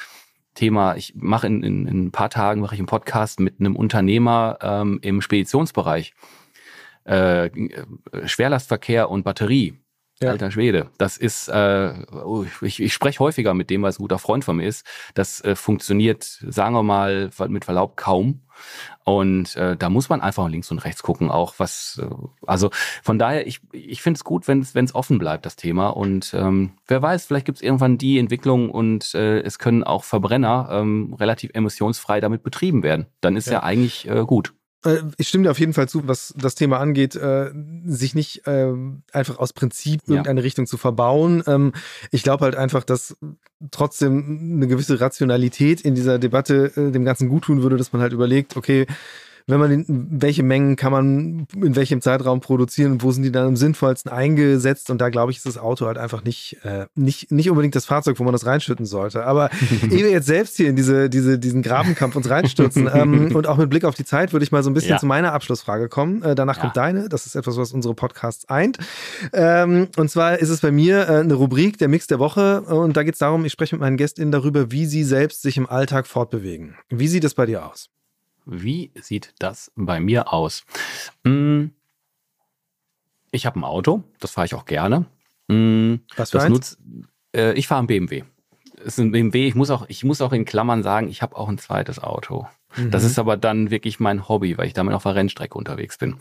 Thema, ich mache in, in, in ein paar Tagen mache ich einen Podcast mit einem Unternehmer ähm, im Speditionsbereich. Äh, Schwerlastverkehr und Batterie. Ja. Alter Schwede. Das ist, äh, oh, ich, ich spreche häufiger mit dem, weil es ein guter Freund von mir ist. Das äh, funktioniert, sagen wir mal, mit Verlaub kaum. Und äh, da muss man einfach links und rechts gucken, auch was, äh, also von daher, ich, ich finde es gut, wenn es offen bleibt, das Thema. Und ähm, wer weiß, vielleicht gibt es irgendwann die Entwicklung und äh, es können auch Verbrenner ähm, relativ emissionsfrei damit betrieben werden. Dann ist ja, ja eigentlich äh, gut. Äh, ich stimme dir auf jeden Fall zu, was das Thema angeht, äh, sich nicht äh, einfach aus Prinzip irgendeine ja. Richtung zu verbauen. Ähm, ich glaube halt einfach, dass trotzdem eine gewisse Rationalität in dieser Debatte äh, dem Ganzen gut tun würde, dass man halt überlegt, okay, wenn man den, welche Mengen kann man in welchem Zeitraum produzieren und wo sind die dann am sinnvollsten eingesetzt und da glaube ich ist das Auto halt einfach nicht äh, nicht nicht unbedingt das Fahrzeug, wo man das reinschütten sollte. Aber [laughs] ehe wir jetzt selbst hier in diese diese diesen Grabenkampf uns reinstürzen ähm, [laughs] und auch mit Blick auf die Zeit würde ich mal so ein bisschen ja. zu meiner Abschlussfrage kommen. Äh, danach ja. kommt deine. Das ist etwas, was unsere Podcasts eint. Ähm, und zwar ist es bei mir äh, eine Rubrik der Mix der Woche und da geht es darum, ich spreche mit meinen GästInnen darüber, wie sie selbst sich im Alltag fortbewegen. Wie sieht es bei dir aus? Wie sieht das bei mir aus? Hm, ich habe ein Auto, das fahre ich auch gerne. Hm, Was für das nutz, äh, Ich fahre ein BMW. Es ist ein BMW. Ich muss auch, ich muss auch in Klammern sagen, ich habe auch ein zweites Auto. Mhm. Das ist aber dann wirklich mein Hobby, weil ich damit auf der Rennstrecke unterwegs bin.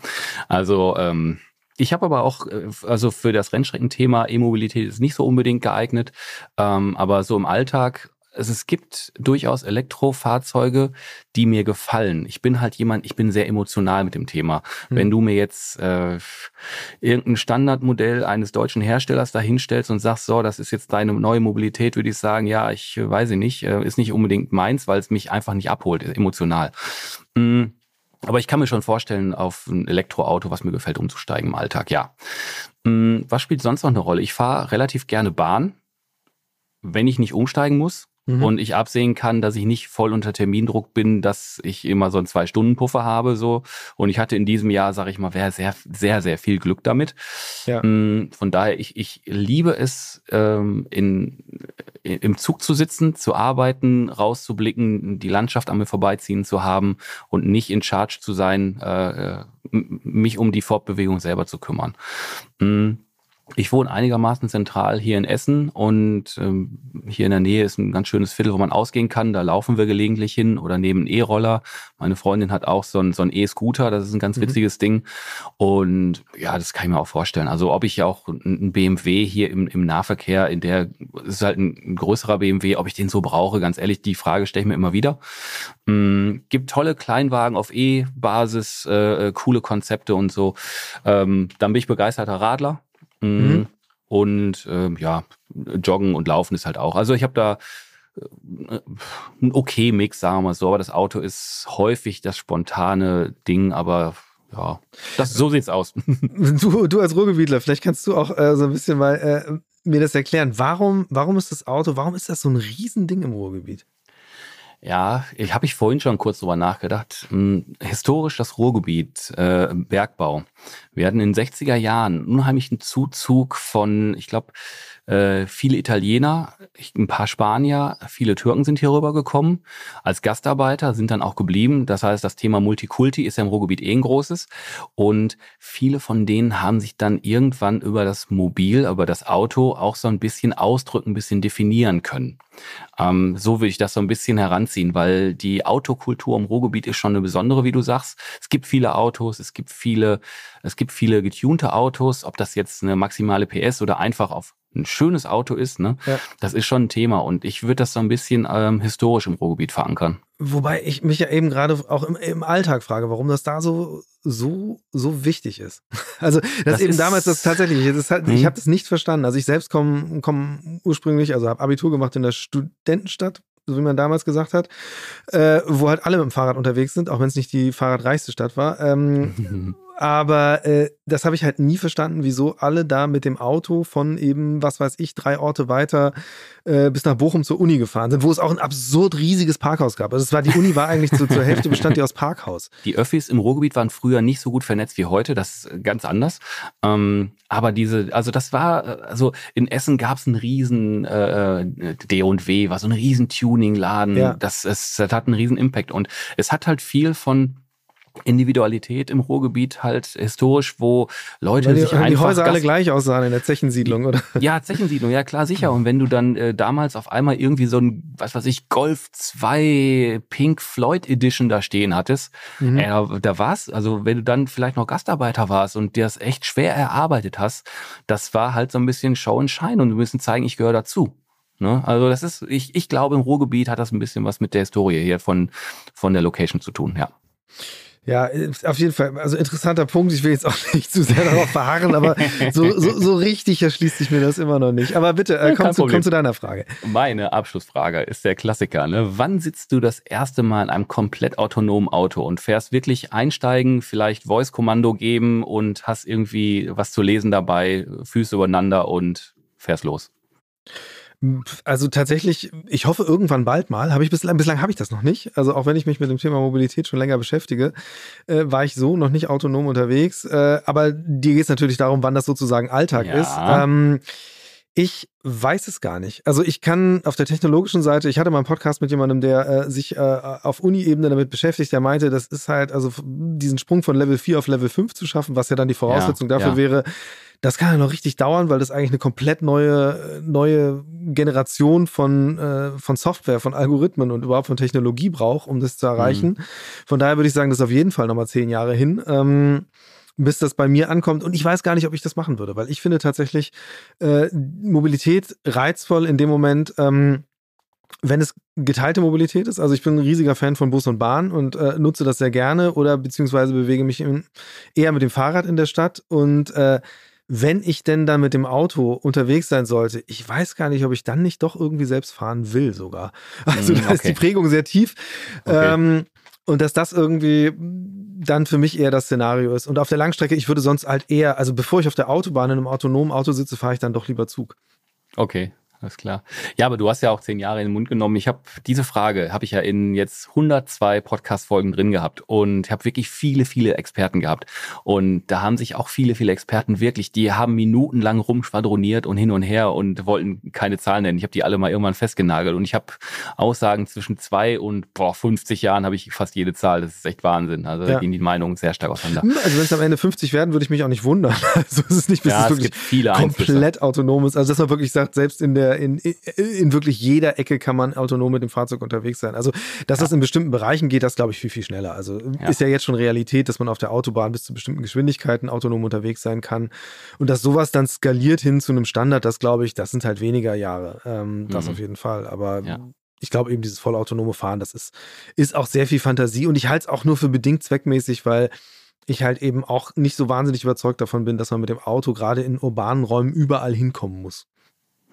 Also ähm, ich habe aber auch, äh, also für das Rennstreckenthema E-Mobilität ist nicht so unbedingt geeignet, ähm, aber so im Alltag also es gibt durchaus Elektrofahrzeuge, die mir gefallen. Ich bin halt jemand, ich bin sehr emotional mit dem Thema. Mhm. Wenn du mir jetzt äh, irgendein Standardmodell eines deutschen Herstellers dahinstellst und sagst, so, das ist jetzt deine neue Mobilität, würde ich sagen, ja, ich äh, weiß nicht, äh, ist nicht unbedingt meins, weil es mich einfach nicht abholt, emotional. Mhm. Aber ich kann mir schon vorstellen, auf ein Elektroauto, was mir gefällt, umzusteigen im Alltag, ja. Mhm. Was spielt sonst noch eine Rolle? Ich fahre relativ gerne Bahn, wenn ich nicht umsteigen muss mhm. und ich absehen kann, dass ich nicht voll unter Termindruck bin, dass ich immer so einen Zwei-Stunden-Puffer habe. so Und ich hatte in diesem Jahr, sage ich mal, sehr, sehr, sehr, sehr viel Glück damit. Ja. Mm, von daher, ich, ich liebe es, ähm, in, in, im Zug zu sitzen, zu arbeiten, rauszublicken, die Landschaft an mir vorbeiziehen zu haben und nicht in Charge zu sein, äh, äh mich um die Fortbewegung selber zu kümmern. Mhm. Ich wohne einigermaßen zentral hier in Essen und ähm, hier in der Nähe ist ein ganz schönes Viertel, wo man ausgehen kann. Da laufen wir gelegentlich hin oder neben E-Roller. Meine Freundin hat auch so ein so ein E-Scooter, das ist ein ganz mhm. witziges Ding. Und ja, das kann ich mir auch vorstellen. Also ob ich auch ein BMW hier im, im Nahverkehr, in der ist halt ein größerer BMW, ob ich den so brauche, ganz ehrlich, die Frage stelle ich mir immer wieder. Mhm, gibt tolle Kleinwagen auf E-Basis, äh, äh, coole Konzepte und so. Ähm, dann bin ich begeisterter Radler. Mhm. Und äh, ja, Joggen und Laufen ist halt auch. Also ich habe da äh, ein okay Mix, sagen wir mal so, aber das Auto ist häufig das spontane Ding, aber ja, das, so sieht's aus. [laughs] Du, du als Ruhrgebietler, vielleicht kannst du auch äh, so ein bisschen mal äh, mir das erklären. Warum, warum ist das Auto, warum ist das so ein Riesending im Ruhrgebiet? Ja, ich habe ich vorhin schon kurz drüber nachgedacht. Hm, historisch das Ruhrgebiet, äh, Bergbau. Wir hatten in den 60er Jahren unheimlichen Zuzug von, ich glaube, äh, viele Italiener, ein paar Spanier, viele Türken sind hier rübergekommen als Gastarbeiter, sind dann auch geblieben. Das heißt, das Thema Multikulti ist ja im Ruhrgebiet eh ein großes. Und viele von denen haben sich dann irgendwann über das Mobil, über das Auto auch so ein bisschen ausdrücken, ein bisschen definieren können. Ähm, so würde ich das so ein bisschen heranziehen, weil die Autokultur im Ruhrgebiet ist schon eine besondere, wie du sagst. Es gibt viele Autos, es gibt viele, es gibt viele getunte Autos, ob das jetzt eine maximale PS oder einfach auf ein schönes Auto ist, ne? Ja. Das ist schon ein Thema und ich würde das so ein bisschen ähm, historisch im Ruhrgebiet verankern. Wobei ich mich ja eben gerade auch im, im, Alltag frage, warum das da so so so wichtig ist. [laughs] Also das, das eben damals das tatsächlich. Das halt, Ich mhm. habe das nicht verstanden. Also ich selbst komme komm ursprünglich, also habe Abitur gemacht in der Studentenstadt so wie man damals gesagt hat, äh, wo halt alle mit dem Fahrrad unterwegs sind, auch wenn es nicht die fahrradreichste Stadt war. Ähm, [laughs] aber äh, das habe ich halt nie verstanden, wieso alle da mit dem Auto von eben, was weiß ich, drei Orte weiter äh, bis nach Bochum zur Uni gefahren sind, wo es auch ein absurd riesiges Parkhaus gab. Also es war, die Uni war eigentlich zu, zur Hälfte bestand die aus Parkhaus. [laughs] Die Öffis im Ruhrgebiet waren früher nicht so gut vernetzt wie heute, das ist ganz anders. Ähm, aber diese, also das war, also in Essen gab es einen riesen äh, D&W, war so ein riesen Tuning-Laden. Ja. Das, das hat einen riesen Impact und es hat halt viel von Individualität im Ruhrgebiet halt historisch, wo Leute Weil die, sich einfach... Die Häuser alle gleich aussahen in der Zechensiedlung, oder? Ja, Zechensiedlung, ja klar, sicher. Und wenn du dann äh, damals auf einmal irgendwie so ein, was weiß ich, Golf 2 Pink Floyd Edition da stehen hattest, mhm. äh, da war's, also wenn du dann vielleicht noch Gastarbeiter warst und dir das echt schwer erarbeitet hast, das war halt so ein bisschen Show and Shine und wir müssen zeigen, ich gehöre dazu. Ne? Also das ist, ich, ich glaube, im Ruhrgebiet hat das ein bisschen was mit der Historie hier von, von der Location zu tun, ja. Ja, auf jeden Fall. Also interessanter Punkt. Ich will jetzt auch [laughs] nicht zu sehr darauf verharren, aber so, so, so richtig erschließt sich mir das immer noch nicht. Aber bitte, äh, komm, zu, komm zu deiner Frage. Meine Abschlussfrage ist der Klassiker. Ne? Wann sitzt du das erste Mal in einem komplett autonomen Auto und fährst wirklich einsteigen, vielleicht Voice-Kommando geben und hast irgendwie was zu lesen dabei, Füße übereinander und fährst los? Also tatsächlich, ich hoffe irgendwann bald mal. Habe ich bislang, bislang habe ich das noch nicht. Also auch wenn ich mich mit dem Thema Mobilität schon länger beschäftige, äh, war ich so noch nicht autonom unterwegs. Äh, aber dir geht es natürlich darum, wann das sozusagen Alltag ja. ist. Ähm, ich weiß es gar nicht. Also ich kann auf der technologischen Seite, ich hatte mal einen Podcast mit jemandem, der äh, sich äh, auf Uni-Ebene damit beschäftigt, der meinte, das ist halt, also diesen Sprung von Level 4 auf Level 5 zu schaffen, was ja dann die Voraussetzung ja, dafür ja. wäre, das kann ja noch richtig dauern, weil das eigentlich eine komplett neue, neue Generation von, äh, von Software, von Algorithmen und überhaupt von Technologie braucht, um das zu erreichen. Mhm. Von daher würde ich sagen, das ist auf jeden Fall nochmal zehn Jahre hin. Ähm, bis das bei mir ankommt. Und ich weiß gar nicht, ob ich das machen würde, weil ich finde tatsächlich äh, Mobilität reizvoll in dem Moment, ähm, wenn es geteilte Mobilität ist. Also ich bin ein riesiger Fan von Bus und Bahn und äh, nutze das sehr gerne oder beziehungsweise bewege mich in, eher mit dem Fahrrad in der Stadt und äh, wenn ich denn dann mit dem Auto unterwegs sein sollte, ich weiß gar nicht, ob ich dann nicht doch irgendwie selbst fahren will sogar. [laughs] Also mm, da ist die Prägung sehr tief. Okay. Ähm, und dass das irgendwie dann für mich eher das Szenario ist. Und auf der Langstrecke, ich würde sonst halt eher, also bevor ich auf der Autobahn in einem autonomen Auto sitze, fahre ich dann doch lieber Zug. Okay, alles klar. Ja, aber du hast ja auch zehn Jahre in den Mund genommen. Ich habe diese Frage, habe ich ja in jetzt 102 Podcast-Folgen drin gehabt und habe wirklich viele, viele Experten gehabt. Und da haben sich auch viele, viele Experten wirklich, die haben minutenlang rumschwadroniert und hin und her und wollten keine Zahlen nennen. Ich habe die alle mal irgendwann festgenagelt und ich habe Aussagen zwischen zwei und boah, 50 Jahren habe ich fast jede Zahl. Das ist echt Wahnsinn. Also ja. da gehen die Meinungen sehr stark auseinander. Hm, also wenn es am Ende 50 werden, würde ich mich auch nicht wundern. [laughs] Also es ist nicht, bis ja, es wirklich komplett autonom ist. Also dass man wirklich sagt, selbst in der in, in wirklich jeder Ecke kann man autonom mit dem Fahrzeug unterwegs sein. Also, dass ja. das in bestimmten Bereichen geht, das glaube ich viel, viel schneller. Also ja. ist ja jetzt schon Realität, dass man auf der Autobahn bis zu bestimmten Geschwindigkeiten autonom unterwegs sein kann. Und dass sowas dann skaliert hin zu einem Standard, das glaube ich, das sind halt weniger Jahre. Ähm, das mhm. auf jeden Fall. Aber ja ich glaube eben dieses vollautonome Fahren, das ist, ist auch sehr viel Fantasie und ich halte es auch nur für bedingt zweckmäßig, weil ich halt eben auch nicht so wahnsinnig überzeugt davon bin, dass man mit dem Auto gerade in urbanen Räumen überall hinkommen muss.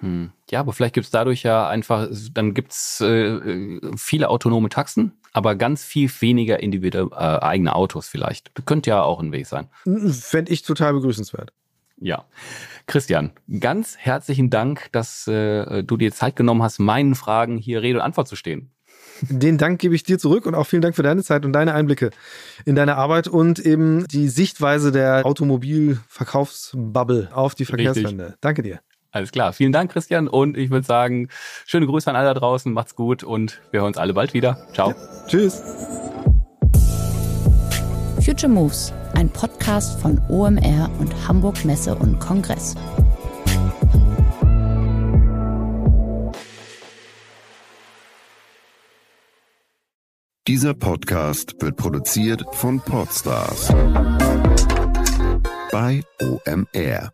Hm. Ja, aber vielleicht gibt es dadurch ja einfach, dann gibt es äh, viele autonome Taxen, aber ganz viel weniger individuelle äh, eigene Autos vielleicht. Könnte ja auch ein Weg sein. Fände ich total begrüßenswert. Ja. Christian, ganz herzlichen Dank, dass äh, du dir Zeit genommen hast, meinen Fragen hier Rede und Antwort zu stehen. Den Dank gebe ich dir zurück und auch vielen Dank für deine Zeit und deine Einblicke in deine Arbeit und eben die Sichtweise der Automobilverkaufsbubble auf die Verkehrswende. Richtig. Danke dir. Alles klar. Vielen Dank, Christian. Und ich würde sagen, schöne Grüße an alle da draußen. Macht's gut und wir hören uns alle bald wieder. Ciao. Ja. Tschüss. Future Moves, ein Podcast von OMR und Hamburg Messe und Kongress. Dieser Podcast wird produziert von Podstars bei OMR.